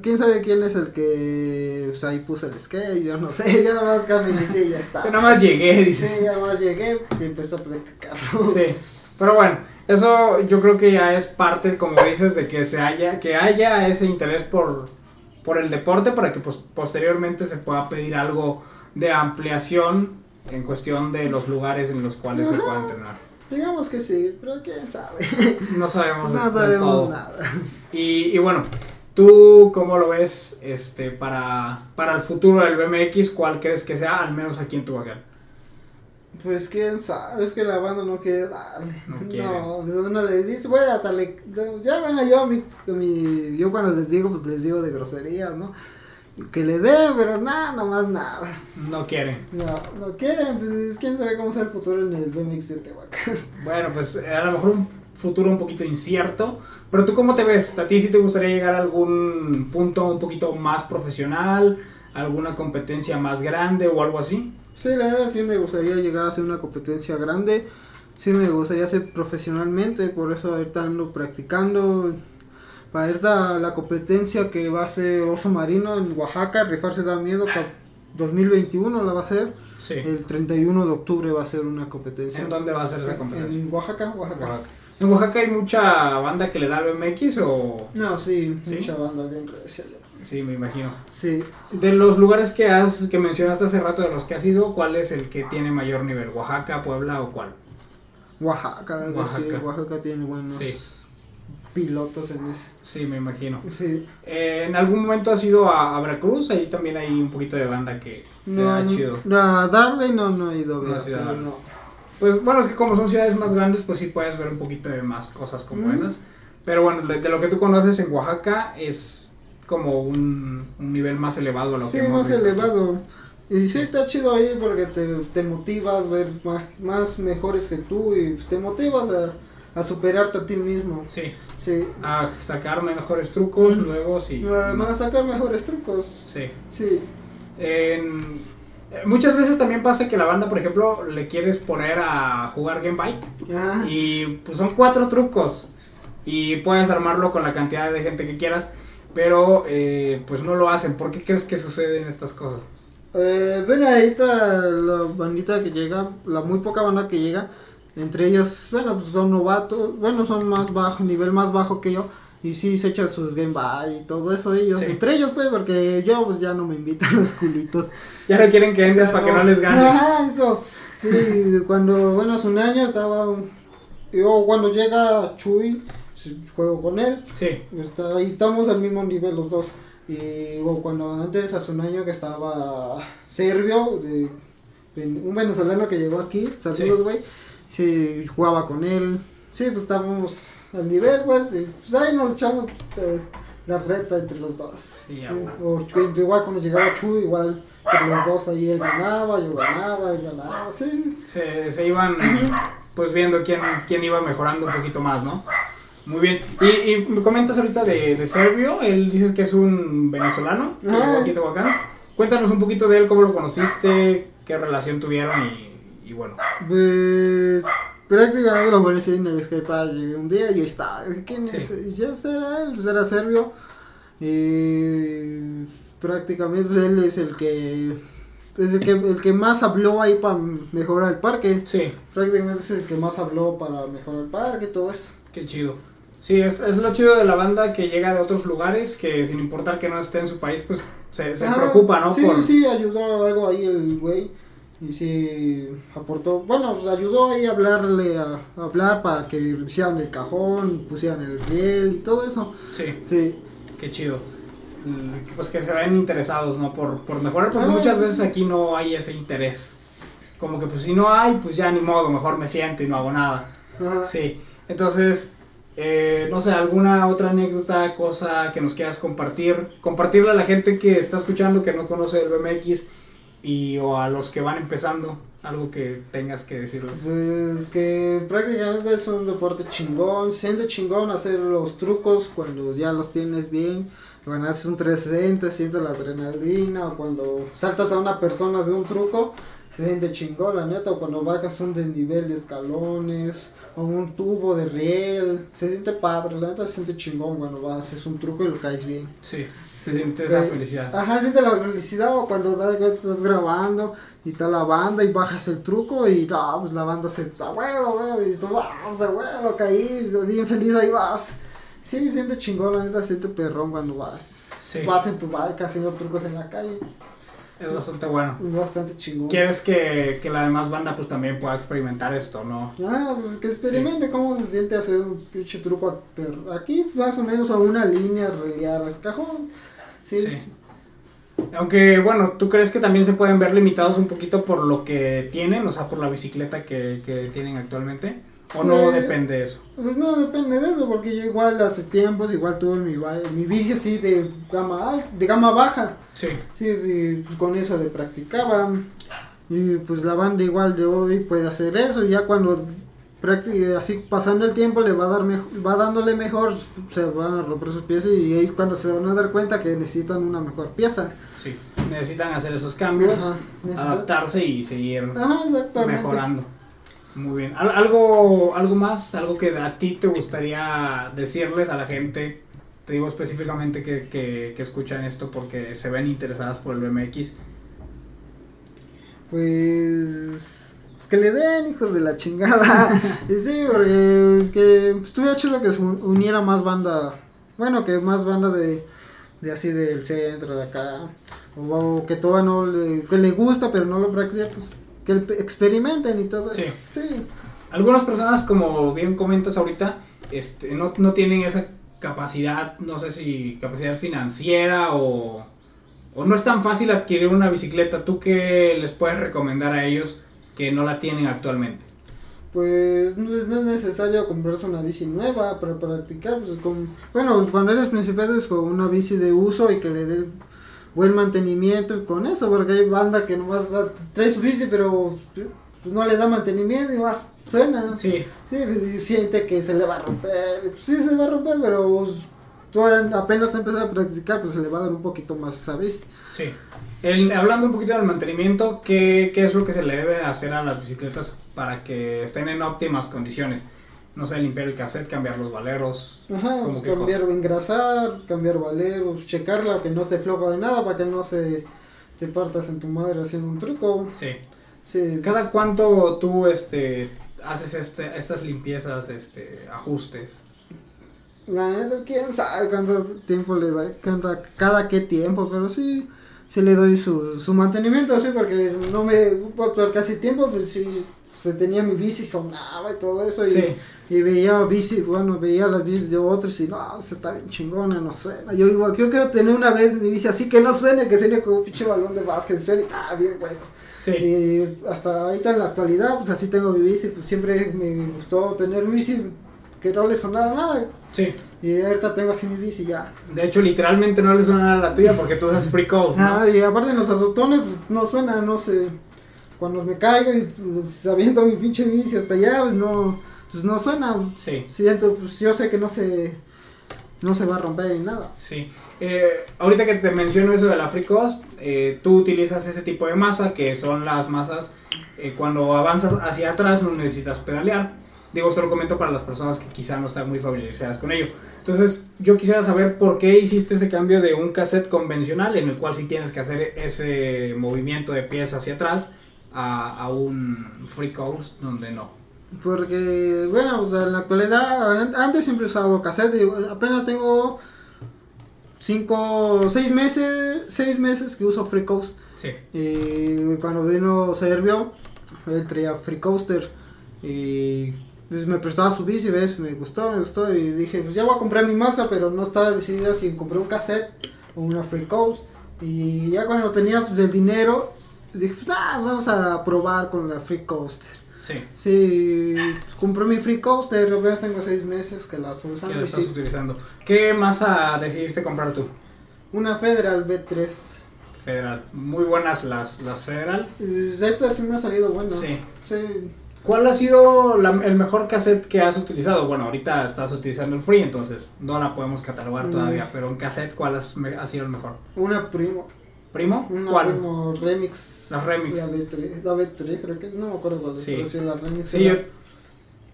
Quién sabe quién es el que pues, ahí puso el skate, yo no sé, ya nada más carne y ya está. Que nada más llegué, Sí, dices. ya nada más llegué pues, y empecé a practicarlo. Sí, pero bueno, eso yo creo que ya es parte, como dices, de que se haya, que haya ese interés por, por el deporte para que pues, posteriormente se pueda pedir algo de ampliación en cuestión de los lugares en los cuales se pueda entrenar. Digamos que sí, pero quién sabe. No sabemos No sabemos todo. nada. Y, y bueno, ¿tú cómo lo ves este para, para el futuro del BMX? ¿Cuál crees que sea, al menos aquí en Tehuacán? Pues quién sabe, es que la banda no quiere darle. No quiere. No, pues uno le dice, bueno, hasta le. Ya bueno, yo, mi, mi- yo cuando les digo, pues les digo de groserías, ¿no? Que le den, pero nada, nomás nada. No quiere. No, no quieren, pues quién sabe cómo será el futuro en el BMX de Tehuacán. Bueno, pues a lo mejor un futuro un poquito incierto. Pero tú cómo te ves? ¿A ti sí te gustaría llegar a algún punto un poquito más profesional? ¿Alguna competencia más grande o algo así? Sí, la verdad sí me gustaría llegar a hacer una competencia grande. Sí me gustaría hacer profesionalmente, por eso ahorita ando practicando. Para ahorita la competencia que va a ser Oso Marino en Oaxaca, rifarse da miedo, pa 2021 la va a ser. Sí. El 31 de octubre va a ser una competencia. ¿En dónde va a ser esa competencia? En Oaxaca, Oaxaca. Oaxaca. ¿En Oaxaca hay mucha banda que le da al BMX o...? No, sí, ¿Sí? mucha banda bien recia. Sí, me imagino. Sí, De los lugares que has que mencionaste hace rato de los que has ido, ¿cuál es el que tiene mayor nivel? ¿Oaxaca, Puebla o cuál? Oaxaca, verdad, sí, Oaxaca. Oaxaca tiene buenos Sí. pilotos en ese. Sí, me imagino. Sí. Eh, ¿En algún momento has ido a, a Veracruz? Ahí también hay un poquito de banda que No, da no, chido. no, a Darley no, no he ido a No ver. has ido a pero Darley. no. Pues bueno, es que como son ciudades más grandes, pues sí puedes ver un poquito de más cosas como Mm. esas. Pero bueno, de, de lo que tú conoces en Oaxaca es como un, un nivel más elevado a lo Sí, que hemos más visto aquí. elevado. Y sí, está chido ahí porque te, te motivas a ver más, más mejores que tú y pues, te motivas a, a superarte a ti mismo. Sí, Sí. a sacar mejores trucos, luego sí. Además, a sacar mejores trucos. Sí. Sí. En- eh, muchas veces también pasa que la banda, por ejemplo, le quieres poner a jugar Game Bike Ah, y pues son cuatro trucos y puedes armarlo con la cantidad de gente que quieras, pero eh, pues no lo hacen. ¿Por qué crees que suceden estas cosas? Eh, ven ahorita la bandita que llega, la muy poca banda que llega, entre ellos, bueno, pues son novatos, bueno, son más bajo, nivel más bajo que yo, y sí se echan sus Game Boy y todo eso ellos, Sí. entre ellos pues, porque yo pues ya no me invitan los culitos. Ya no quieren que entres para que no les ganes. Ajá, eso, sí, cuando, bueno, hace un año estaba, yo cuando llega Chuy, juego con él, Sí, Está, ahí estamos al mismo nivel los dos. Y bueno, cuando antes, hace un año que estaba serbio, de- un venezolano que llegó aquí, saludos, güey. Sí. jugaba con él. Sí, pues estábamos al nivel, pues. Y pues ahí nos echamos eh, la reta entre los dos. sí, Y- o Chuy, igual cuando llegaba Chuy, igual entre los dos ahí él ganaba, yo ganaba, él ganaba. Sí, Se, se iban pues viendo quién, quién iba mejorando un poquito más, ¿no? Muy bien. Y, y me comentas ahorita de, de Servio, él dices que es un venezolano, que Ajá. llegó aquí a Tehuacán. Cuéntanos un poquito de él, cómo lo conociste, qué relación tuvieron y, y bueno. Pues prácticamente lo conocí en el Skype llegué un día y ahí. Dije, ¿Quién Sí. es? Ya era él, pues era serbio. Y prácticamente pues, él es el que es el que, el que más habló ahí para mejorar el parque. Sí. Prácticamente es el que más habló para mejorar el parque y todo eso. Qué chido. Sí, es, es lo chido de la banda que llega de otros lugares, que sin importar que no esté en su país, pues se, se Ajá, preocupa, ¿no? Sí, Por- sí, ayudó algo ahí el güey. Y sí, aportó, bueno, pues ayudó ahí a hablarle, a, a hablar para que hicieran el cajón, pusieran el riel y todo eso. Sí, Sí, qué chido. Mm, Pues que se ven interesados, ¿no? Por, por mejorar, porque Ah, muchas sí. veces aquí no hay ese interés. Como que pues si no hay, pues ya ni modo, mejor me siento y no hago nada. ajá. Sí, entonces, eh, no sé, alguna otra anécdota, cosa que nos quieras compartir, compartirle a la gente que está escuchando, que no conoce el BMX y o a los que van empezando, algo que tengas que decirles. Pues que prácticamente es un deporte chingón, siente chingón hacer los trucos cuando ya los tienes bien, cuando haces un 360 sientes la adrenalina, o cuando saltas a una persona de un truco, se siente chingón la neta, o cuando bajas un desnivel de escalones, o un tubo de riel, se siente padre, la neta se siente chingón cuando vas, haces un truco y lo caes bien. Sí, se siente esa Eh, felicidad. Ajá, siente la felicidad o cuando estás grabando y está la banda y bajas el truco y no, pues la banda se, a huevo, huevo, y tú, vamos, a huevo, caí, bien feliz, ahí vas. Sí, siente chingón, la neta, siente perrón cuando vas. Sí, Vas en tu bike haciendo trucos en la calle, es bastante bueno. es bastante chingón. Quieres que, que la demás banda pues también pueda experimentar esto, ¿no? Ah, pues que experimente cómo se siente hacer un pinche truco a per- aquí, más o menos a una línea, relear el cajón. Sí, Sí. es- Aunque, bueno, ¿tú crees que también se pueden ver limitados un poquito por lo que tienen? O sea, por la bicicleta que, que tienen actualmente. ¿O no Eh, depende de eso? Pues no depende de eso, porque yo igual hace tiempos, igual tuve mi, mi bici así de gama al- de gama baja, Sí, sí, y pues con eso le practicaba, y pues la banda igual de hoy puede hacer eso, ya cuando practique, así pasando el tiempo le va a dar mejor, va dándole mejor, se van a romper sus piezas y ahí cuando se van a dar cuenta que necesitan una mejor pieza. sí. Necesitan hacer esos cambios, Ajá, adaptarse y seguir Ajá, mejorando. Muy bien. Al- ¿Algo, ¿Algo más? ¿Algo que a ti te gustaría decirles a la gente? Te digo específicamente que, que, que escuchan esto porque se ven interesadas por el BMX. Pues que le den hijos de la chingada. Sí, porque es que pues, estuviera chido que se un- uniera más banda. Bueno, que más banda de, de así del centro, de acá. O, que todavía no que le gusta, pero no lo practica, pues que experimenten y todo eso. Sí. Sí. Algunas personas, como bien comentas ahorita, este, no, no tienen esa capacidad, no sé si capacidad financiera o, o no es tan fácil adquirir una bicicleta. ¿Tú qué les puedes recomendar a ellos que no la tienen actualmente? Pues no es, no es necesario comprarse una bici nueva para practicar. Pues, con, bueno, pues, cuando eres principiante es con una bici de uso y que le dé buen mantenimiento y con eso, porque hay banda que nomás da- trae su bici pero pues, no le da mantenimiento y más suena. Sí, Sí, pues, y siente que se le va a romper. pues, sí, se va a romper, pero pues, todavía apenas está empezando a practicar, pues se le va a dar un poquito más esa bici. sí. El- hablando un poquito del mantenimiento, ¿qué, ¿qué es lo que se le debe hacer a las bicicletas para que estén en óptimas condiciones? No sé, limpiar el cassette, cambiar los valeros. Ajá, ¿Cómo pues, cambiar, engrasar, cambiar valeros, checarla que no esté floja de nada para que no se te partas en tu madre haciendo un truco. Sí. Sí, ¿Cada cuánto tú este, haces este, estas limpiezas, este, ajustes? la neta, quién sabe cuánto tiempo le da, cada, cada qué tiempo, pero sí, sí le doy su, su mantenimiento, sí, porque no me, por casi tiempo, pues sí, se tenía mi bici, sonaba y todo eso, y, Sí, y veía bici, bueno, veía las bicis de otros y no, se está bien chingona, no suena. Yo igual, yo quiero tener una vez mi bici así que no suene, que suene como un pinche balón de básquet, suene, está bien, bueno. sí, Y hasta ahorita en la actualidad, pues así tengo mi bici, pues siempre me gustó tener mi bici que no le sonara nada. sí. Y ahorita tengo así mi bici ya. De hecho, literalmente no le suena a la tuya porque tú haces free calls, ¿no? Ah, y aparte en los azotones, pues no suena, no sé. Cuando me caigo y pues, aviento mi pinche bici hasta allá, pues no, pues no suena. Sí, Siento, pues yo sé que no se, no se va a romper ni nada. sí. Eh, ahorita que te menciono eso de la free cost, eh, tú utilizas ese tipo de masa que son las masas eh, cuando avanzas hacia atrás no necesitas pedalear Digo, esto lo comento para las personas que quizá no están muy familiarizadas con ello. Entonces, yo quisiera saber por qué hiciste ese cambio de un cassette convencional, en el cual sí tienes que hacer ese movimiento de pies hacia atrás, a, a un free coast donde no. Porque, bueno, o sea, en la actualidad, antes siempre he usado cassette apenas tengo 5, 6 meses, 6 meses que uso Free Coast. Sí. Y cuando vino Servio, él traía Free Coaster y pues me prestaba su bici, ¿ves? Me gustó, me gustó y dije, pues ya voy a comprar mi masa, pero no estaba decidido si compré un cassette o una Free Coast. Y ya cuando tenía pues, el dinero, dije, pues ah, vamos a probar con la Free Coaster. Sí. Sí, compré mi Free Coaster, apenas tengo seis meses que la estoy ¿Qué usando. lo y estás sí, utilizando? ¿Qué masa decidiste comprar tú? una Federal B3. Federal. Muy buenas las, las Federal. Y Esta sí me ha salido bueno. Sí. Sí. ¿Cuál ha sido la- el mejor cassette que has utilizado? Bueno, ahorita estás utilizando el free, entonces no la podemos catalogar Mm. todavía, pero en cassette, ¿cuál has- me- ha sido el mejor? Una primo. ¿Primo? Una ¿Cuál? primo remix. Las remix. La B3, la B3 creo que, no me acuerdo cuál es, Sí. pero sí la remix. Sí, yo, era-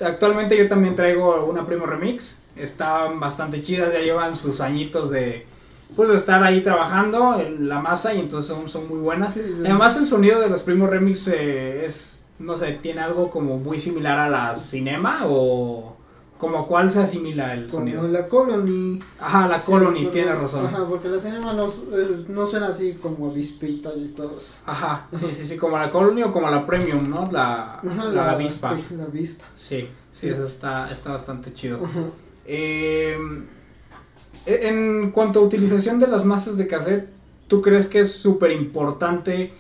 actualmente yo también traigo una Primo Remix. Están bastante chidas, ya llevan sus añitos de pues de estar ahí trabajando en la masa y entonces son, son muy buenas. Sí, sí. Además el sonido de los Primo Remix eh, es, no sé, tiene algo como muy similar a la Cinema o como cuál se asimila el como sonido. la Colony. Ajá, la Sí, Colony, porque- tiene razón. Ajá, porque la cinema no, eh, no suena así como avispita y todo eso. Ajá, sí, sí, sí, como la Colony o como la Premium, ¿no? La, Ajá, la, avispa. La avispa. Sí, sí, Sí. esa está, está bastante chido. Ajá. Eh, en cuanto a utilización de las masas de cassette, ¿tú crees que es súper importante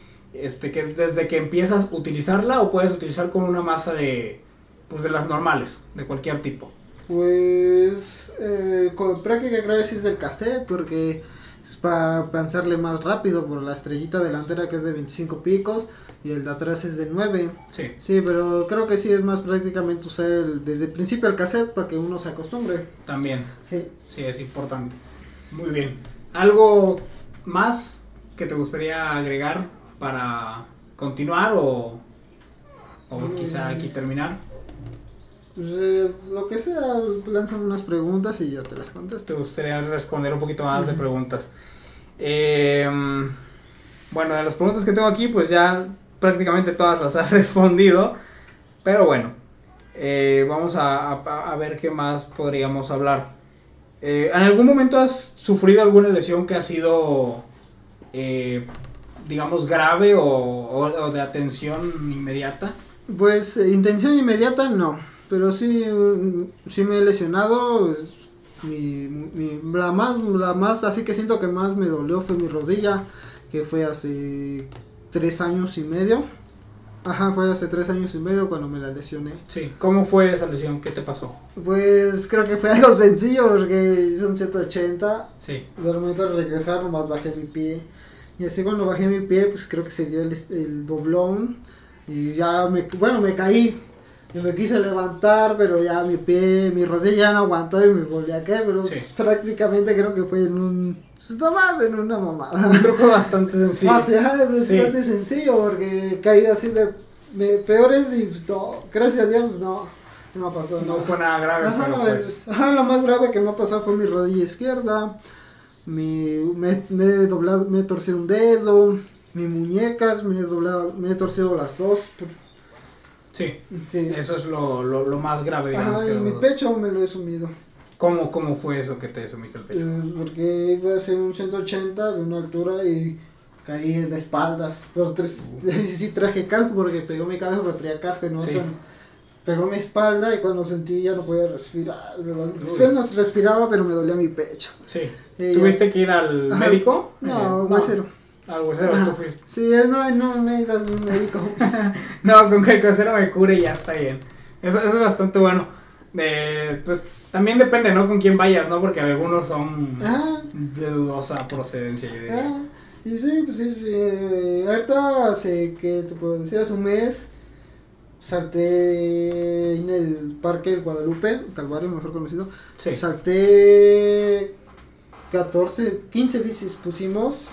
este, que desde que empiezas a utilizarla o puedes utilizar con una masa de, pues, de las normales, de cualquier tipo? Pues eh, con práctica creo que sí es del cassette porque es para pensarle más rápido por la estrellita delantera que es de 25 picos y el de atrás es de 9. Sí, Sí, pero creo que sí es más prácticamente usar el- desde el principio el cassette para que uno se acostumbre. también, Sí. sí, es importante. Muy bien. ¿Algo más que te gustaría agregar para continuar o, o quizá aquí terminar? Pues, eh, lo que sea, lanzan unas preguntas y yo te las contesto. te gustaría responder un poquito más de preguntas. Eh, bueno, de las preguntas que tengo aquí, pues ya prácticamente todas las has respondido. Pero bueno, eh, vamos a, a- a ver qué más podríamos hablar. Eh, ¿En algún momento has sufrido alguna lesión que ha sido, eh, digamos, grave o, o- o de atención inmediata? Pues eh, intención inmediata no, pero sí, mm, sí me he lesionado. es Mi, mi- la, más, la más, así que siento que más me dolió fue mi rodilla, que fue hace tres años y medio. Ajá, fue hace tres años y medio cuando me la lesioné. Sí. ¿Cómo fue esa lesión? ¿Qué te pasó? Pues creo que fue algo sencillo porque son 180. Sí. Al momento de regresar nomás bajé mi pie. Y así cuando bajé mi pie, pues creo que se dio el, el doblón. Y ya me, bueno, me caí. Y me quise levantar, pero ya mi pie, mi rodilla ya no aguantó y me volví a caer. Pero Sí. prácticamente creo que fue en un... Pues nomás en una mamada. Un truco bastante sencillo. Más de Sí. más de sencillo porque caí así de... me- peores y pues, no, gracias a Dios no, no pasado No nada. fue nada grave, Ajá, pero pues... ajá, lo más grave que me ha pasado fue mi rodilla izquierda. Mi, me, me he doblado, me he torcido un dedo. Mis muñecas, me he doblado, me he torcido las dos. Sí, Sí. eso es lo, lo, lo más grave, digamos. Ajá, y mi pecho me lo he sumido. ¿Cómo, ¿Cómo fue eso que te sumiste el pecho? Eh, porque iba a ser un 180 de una altura y caí de espaldas. Pero tres, sí, sí traje casco porque pegó mi cabeza, pero traía casco y no Sí. Pegó mi espalda y cuando sentí ya no podía respirar. No respiraba, pero me dolía mi pecho. Sí. Y ¿Tuviste que ir al Ajá. médico? No, Eh, huesero. Al huesero, Ajá. tú fuiste. Sí, no, no necesitas un médico. No, con que el huesero me cure y ya está bien. Eso, eso es bastante bueno. Eh, pues también depende, ¿no? Con quién vayas, ¿no? Porque algunos son ah, de dudosa procedencia, yo diría. ah. Y sí, pues sí, sí. eh, Ahorita hace que te puedo decir, hace un mes salté en el Parque del Guadalupe, Calvario, mejor conocido. Sí. Salté 14, 15 bicis pusimos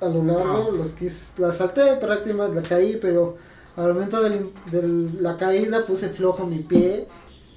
a lo largo, Ah. las, quis- las salté prácticamente, la caí, pero al momento de la caída puse flojo mi pie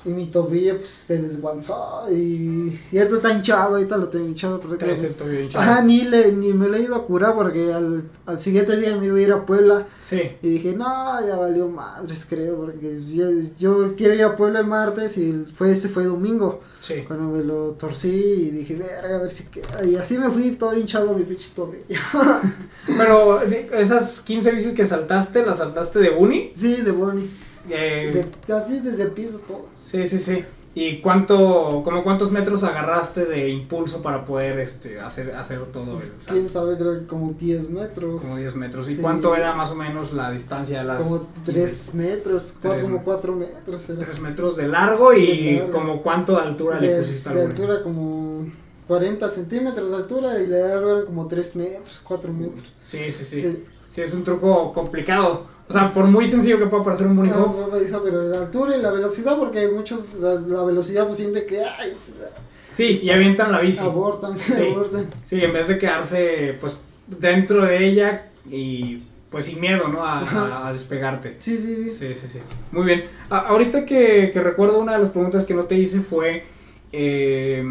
y mi tobillo pues se desguanzó y, y ahorita está hinchado, ahorita lo tengo hinchado. Traes el tobillo hinchado. Ajá, ni, le, ni me lo he ido a curar porque al, al siguiente día me iba a ir a Puebla Sí. y dije, no, ya valió madres creo porque ya- yo quiero ir a Puebla el martes y fue ese fue domingo Sí. cuando me lo torcí y dije, verga, a ver si queda. Y así me fui todo hinchado mi pinche tobillo. Pero esas 15 bicis que saltaste, ¿las saltaste de uni? sí, de Bonnie. Eh, De- así desde el piso todo. Sí, sí, sí. ¿Y cuánto, como cuántos metros agarraste de impulso para poder este, hacer, hacer todo el salto? Quién sabe, creo que como 10 metros. Como 10 metros. ¿Y Sí. cuánto era más o menos la distancia de las Como 3 metros, cuatro, Tres como me- 4 metros. era. 3 metros de largo y De largo. como cuánto de altura de, le pusiste de al altura como 40 centímetros de altura y de largo eran como 3 metros, 4 metros. Sí, sí, sí, sí. es un truco complicado. O sea, por muy sencillo que pueda parecer un Ah, bonito. no, me dice, pero la altura y la velocidad, porque muchos la, la velocidad pues siente que ay, la- Sí, y avientan la bici. abortan, Sí. abortan. Sí, en vez de quedarse pues dentro de ella y pues sin miedo, ¿no? A, a- a despegarte. Sí, sí, sí. Sí, sí, sí. Muy bien. A- ahorita que, que recuerdo una de las preguntas que no te hice fue, eh,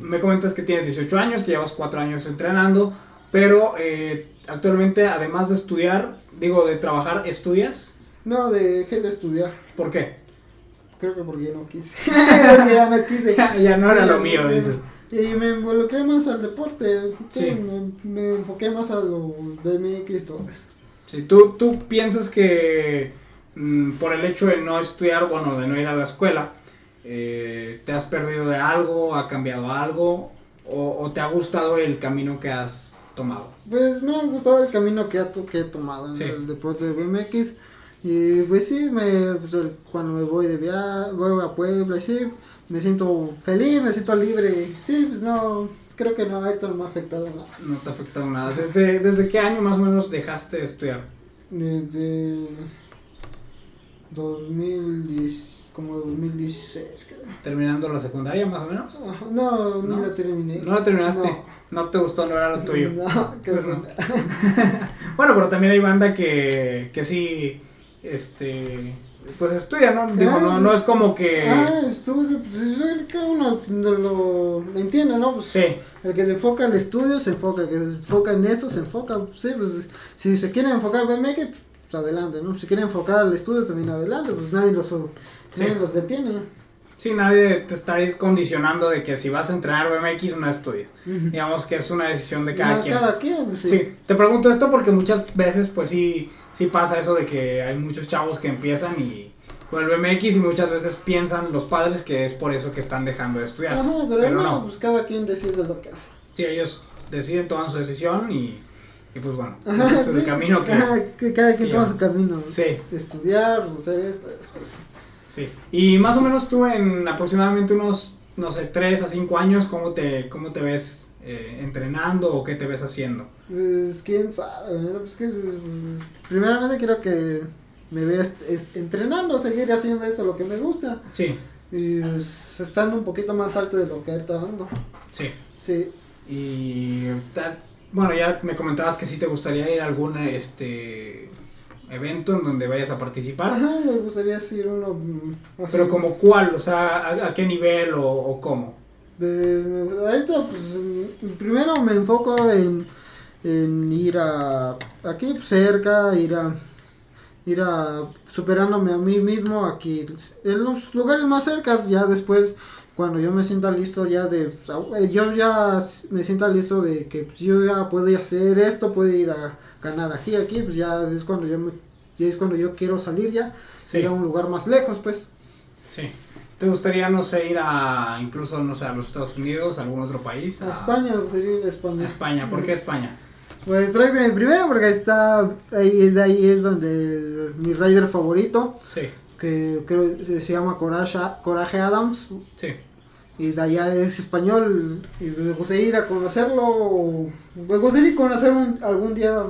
me comentas que tienes 18 años, que llevas 4 años entrenando, pero eh, actualmente además de estudiar, digo, de trabajar, ¿estudias? No, dejé de estudiar. ¿Por qué? Creo que porque ya no quise. porque ya no quise. Ya, ya no era lo mío, dices. Y me involucré más al deporte. Sí, Sí. Me, me enfoqué más a lo BMX y todo eso. Sí, ¿tú, tú piensas que mm, por el hecho de no estudiar, bueno, de no ir a la escuela, eh, te has perdido de algo, ha cambiado algo, o, o te ha gustado el camino que has tomado? Pues me ha gustado el camino que, ha to- que he tomado en Sí. el deporte de BMX. Y pues sí, me, pues, cuando me voy de viaje, voy a Puebla, sí, me siento feliz, me siento libre. Sí, pues no, creo que no, ahorita no me ha afectado nada. No te ha afectado nada. ¿Desde, ¿Desde qué año más o menos dejaste de estudiar? Desde 2010, como 2016, creo. ¿Terminando la secundaria más o menos? No, ¿No? ni la terminé. ¿No la terminaste? No. No, te gustó, no era lo tuyo. No, Pues no. no. Bueno, pero también hay banda que, que sí, este, pues estudia, ¿no? Digo, Ah, no, pues no es- como que... Ah, estudio, pues eso es que uno lo, lo entiende, ¿no? Pues, Sí, El que se enfoca al estudio se enfoca, el que se enfoca en esto se enfoca, sí, pues si se quieren enfocar en BMX, pues adelante, ¿no? Si quieren enfocar al estudio también adelante, pues nadie los, nadie los detiene. Sí, nadie te está condicionando de que si vas a entrenar BMX no estudies. Digamos que es una decisión de cada Ya, quien. Cada quien, pues sí. Sí, te pregunto esto porque muchas veces pues sí, sí pasa eso de que hay muchos chavos que empiezan y con el BMX y muchas veces piensan los padres que es por eso que están dejando de estudiar. Ajá, pero, Pero no, no. pues cada quien decide lo que hace. Sí, ellos deciden, toman su decisión y, y pues bueno, Ajá, es el camino que... Cada, quien toma su camino. Sí. Estudiar, pues, hacer esto, esto, esto. Sí. Y más o menos tú en aproximadamente unos, no sé, 3 a 5 años, ¿cómo te, cómo te ves eh, entrenando o qué te ves haciendo? Pues quién sabe, pues que pues, primeramente quiero que me vea est- est- entrenando, seguir haciendo esto lo que me gusta Sí, y pues, estando un poquito más alto de lo que ahorita ando. sí. Sí, Y bueno, ya me comentabas que sí te gustaría ir a algún este evento en donde vayas a participar. ajá, me gustaría decir uno mm, así. Pero como cuál, o sea, a, a qué nivel o, o cómo. Eh, ahorita pues mm, primero me enfoco en, en ir a aquí pues, cerca, ir a ir a superándome a mí mismo aquí en los lugares más cercas ya después cuando yo me sienta listo ya de yo ya me sienta listo de que pues, yo ya puedo hacer esto puedo ir a ganar aquí aquí pues ya es cuando yo me, ya es cuando yo quiero salir ya Sí, ir a un lugar más lejos pues sí. ¿Te gustaría, no sé, ir a incluso, no sé, a los Estados Unidos, a algún otro país? a España gustaría ir a A España España, ¿por qué España? Pues primero porque está ahí de ahí es donde el- mi rider favorito Sí, que creo que se llama Coraje, Coraje Adams sí. y de allá es español y me gustaría ir a conocerlo me gustaría ir a conocer un- algún día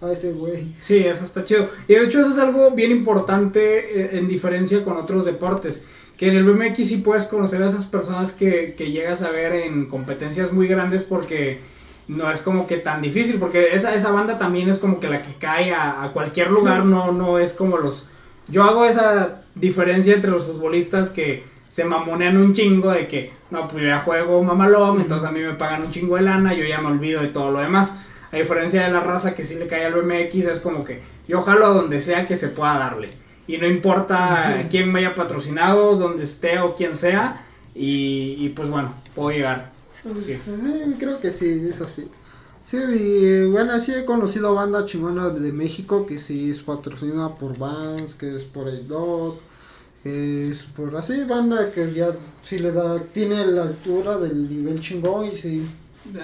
a ese güey Sí, eso está chido. Y de hecho eso es algo bien importante eh, en diferencia con otros deportes. Que en el BMX sí puedes conocer a esas personas que, que llegas a ver en competencias muy grandes porque no es como que tan difícil. Porque esa, esa banda también es como que la que cae a, a cualquier lugar, no, no es como los... Yo hago esa diferencia entre los futbolistas que se mamonean un chingo de que, no, pues yo ya juego mamalón, entonces a mí me pagan un chingo de lana, yo ya me olvido de todo lo demás. A diferencia de la raza que sí le cae al BMX, es como que yo jalo a donde sea que se pueda darle. Y no importa quién me haya patrocinado, donde esté o quién sea, y, y pues bueno, puedo llegar. Pues, Sí. sí, creo que sí, es así. Sí, y bueno, sí he conocido banda chingona de México que sí es patrocinada por Vans, que es por el Dog, que es por así, banda que ya sí le da, tiene la altura del nivel chingón y sí,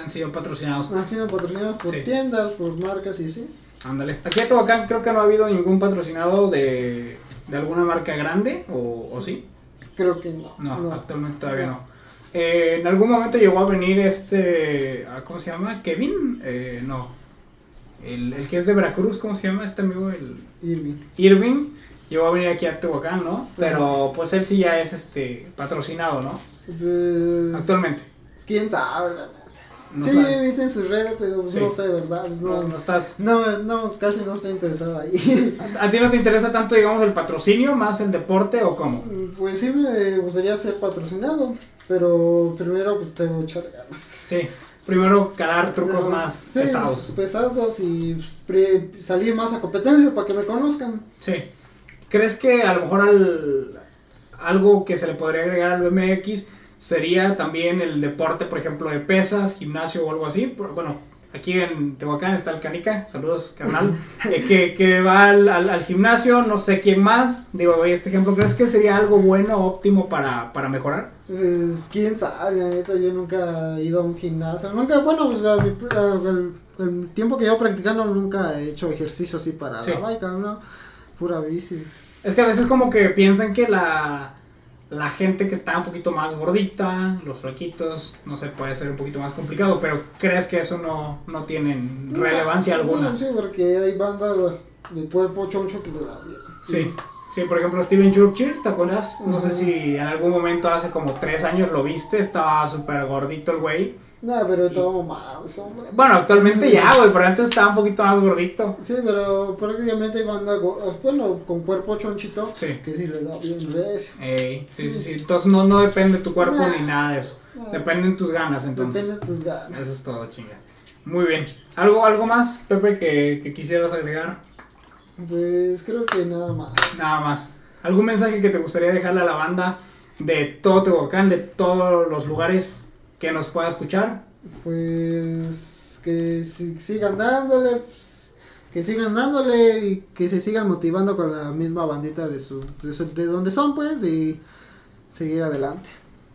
Han sido patrocinados. han sido patrocinados por Sí. tiendas, por marcas y sí. Ándale. Aquí en Tehuacán creo que no ha habido ningún patrocinado de, de alguna marca grande, o, o sí. Creo que no. No, actualmente todavía no. Eh, en algún momento llegó a venir este. ah, ¿Cómo se llama? ¿Kevin? Eh, no. El, el que es de Veracruz, ¿cómo se llama este amigo? El Irving. Irving. Llegó a venir aquí a Tehuacán, ¿no? Pero pues él sí ya es este patrocinado, ¿no? Pues, Actualmente. quién sabe. No sí, sabes. he visto en sus redes, pero pues Sí. no sé, ¿verdad? Pues No, no, no estás. no, no, casi no estoy interesado ahí. ¿A ti no te interesa tanto, digamos, el patrocinio más el deporte o cómo? Pues sí me gustaría ser patrocinado, pero primero pues tengo que echar ganas. Sí. Primero calar trucos No, más sí, pesados. pesados y pues, salir más a competencia para que me conozcan. Sí. ¿Crees que a lo mejor al, algo que se le podría agregar al BMX sería también el deporte, por ejemplo, de pesas, gimnasio o algo así? Bueno, aquí en Tehuacán está el Canica, saludos carnal, eh, que, que va al, al- al gimnasio, no sé quién más, digo, este ejemplo, ¿crees que sería algo bueno, óptimo para, para mejorar? Pues quién sabe, la neta, yo nunca he ido a un gimnasio. Nunca, bueno, pues el, el tiempo que llevo practicando nunca he hecho ejercicio así para Sí. la bike, ¿no? Pura bici. Es que a veces como que piensan que la, la gente que está un poquito más gordita, los flaquitos, no sé, puede ser un poquito más complicado, pero ¿crees que eso no, no tienen relevancia No, alguna? no, sí, porque hay bandas de cuerpo choncho que le da bien. Sí, sí, por ejemplo Steven Churchill, ¿te acuerdas? No sé si en algún momento hace como tres años lo viste, estaba súper gordito el güey. No, pero todo mal, eso, hombre. Bueno, actualmente ya, güey, pero antes estaba un poquito más gordito. Sí, pero prácticamente go- bueno, con cuerpo chonchito, Sí. que sí le da bien. Ey, sí, sí, Sí. sí. Entonces no, no depende de tu cuerpo Nah. ni nada de eso. Nah. Dependen tus ganas, entonces. Depende de tus ganas. Eso es todo, chinga. Muy bien. ¿Algo, algo más, Pepe, que, que quisieras agregar? Pues creo que nada más. Nada más. ¿Algún mensaje que te gustaría dejarle a la banda de todo Tehuacán, de todos los lugares que nos pueda escuchar? Pues que si- sigan dándole, pues, que sigan dándole y que se sigan motivando con la misma bandita de su, de, su- de donde son pues y seguir adelante.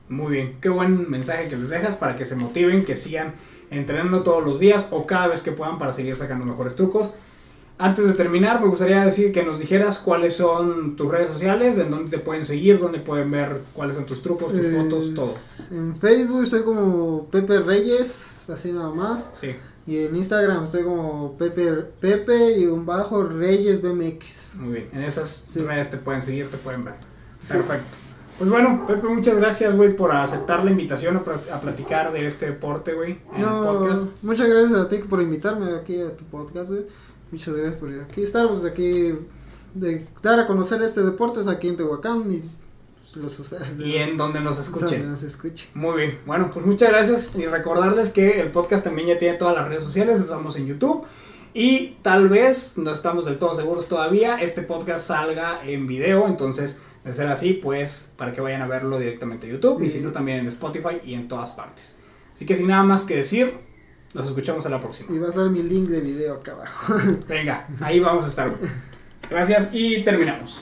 Muy bien. Qué buen mensaje que les dejas para que se motiven, que sigan entrenando todos los días o cada vez que puedan para seguir sacando mejores trucos. Antes de terminar, me gustaría decir que nos dijeras cuáles son tus redes sociales, en dónde te pueden seguir, dónde pueden ver cuáles son tus trucos, tus Eh, fotos, todo. En Facebook estoy como Pepe Reyes, así nada más. Sí. Y en Instagram estoy como Pepe, Pepe y un bajo Reyes BMX. Muy bien, en esas Sí. redes te pueden seguir, te pueden ver. Sí. Perfecto. Pues bueno, Pepe, muchas gracias, güey, por aceptar la invitación a, pl- a platicar de este deporte, güey, en el podcast. No, muchas gracias a ti por invitarme aquí a tu podcast, güey. Muchas gracias por aquí estar, pues aquí, de dar a conocer este deporte es aquí en Tehuacán y pues. Y en donde nos Donde escuchen. nos escuchen. Muy bien, bueno, pues muchas gracias y recordarles que el podcast también ya tiene todas las redes sociales, estamos en YouTube y tal vez, no estamos del todo seguros todavía, este podcast salga en video, entonces de ser así, pues para que vayan a verlo directamente a YouTube y si no también en Spotify y en todas partes. Así que sin nada más que decir, nos escuchamos a la próxima. Y va a estar mi link de video acá abajo. Venga, ahí vamos a estar. güey. Gracias y terminamos.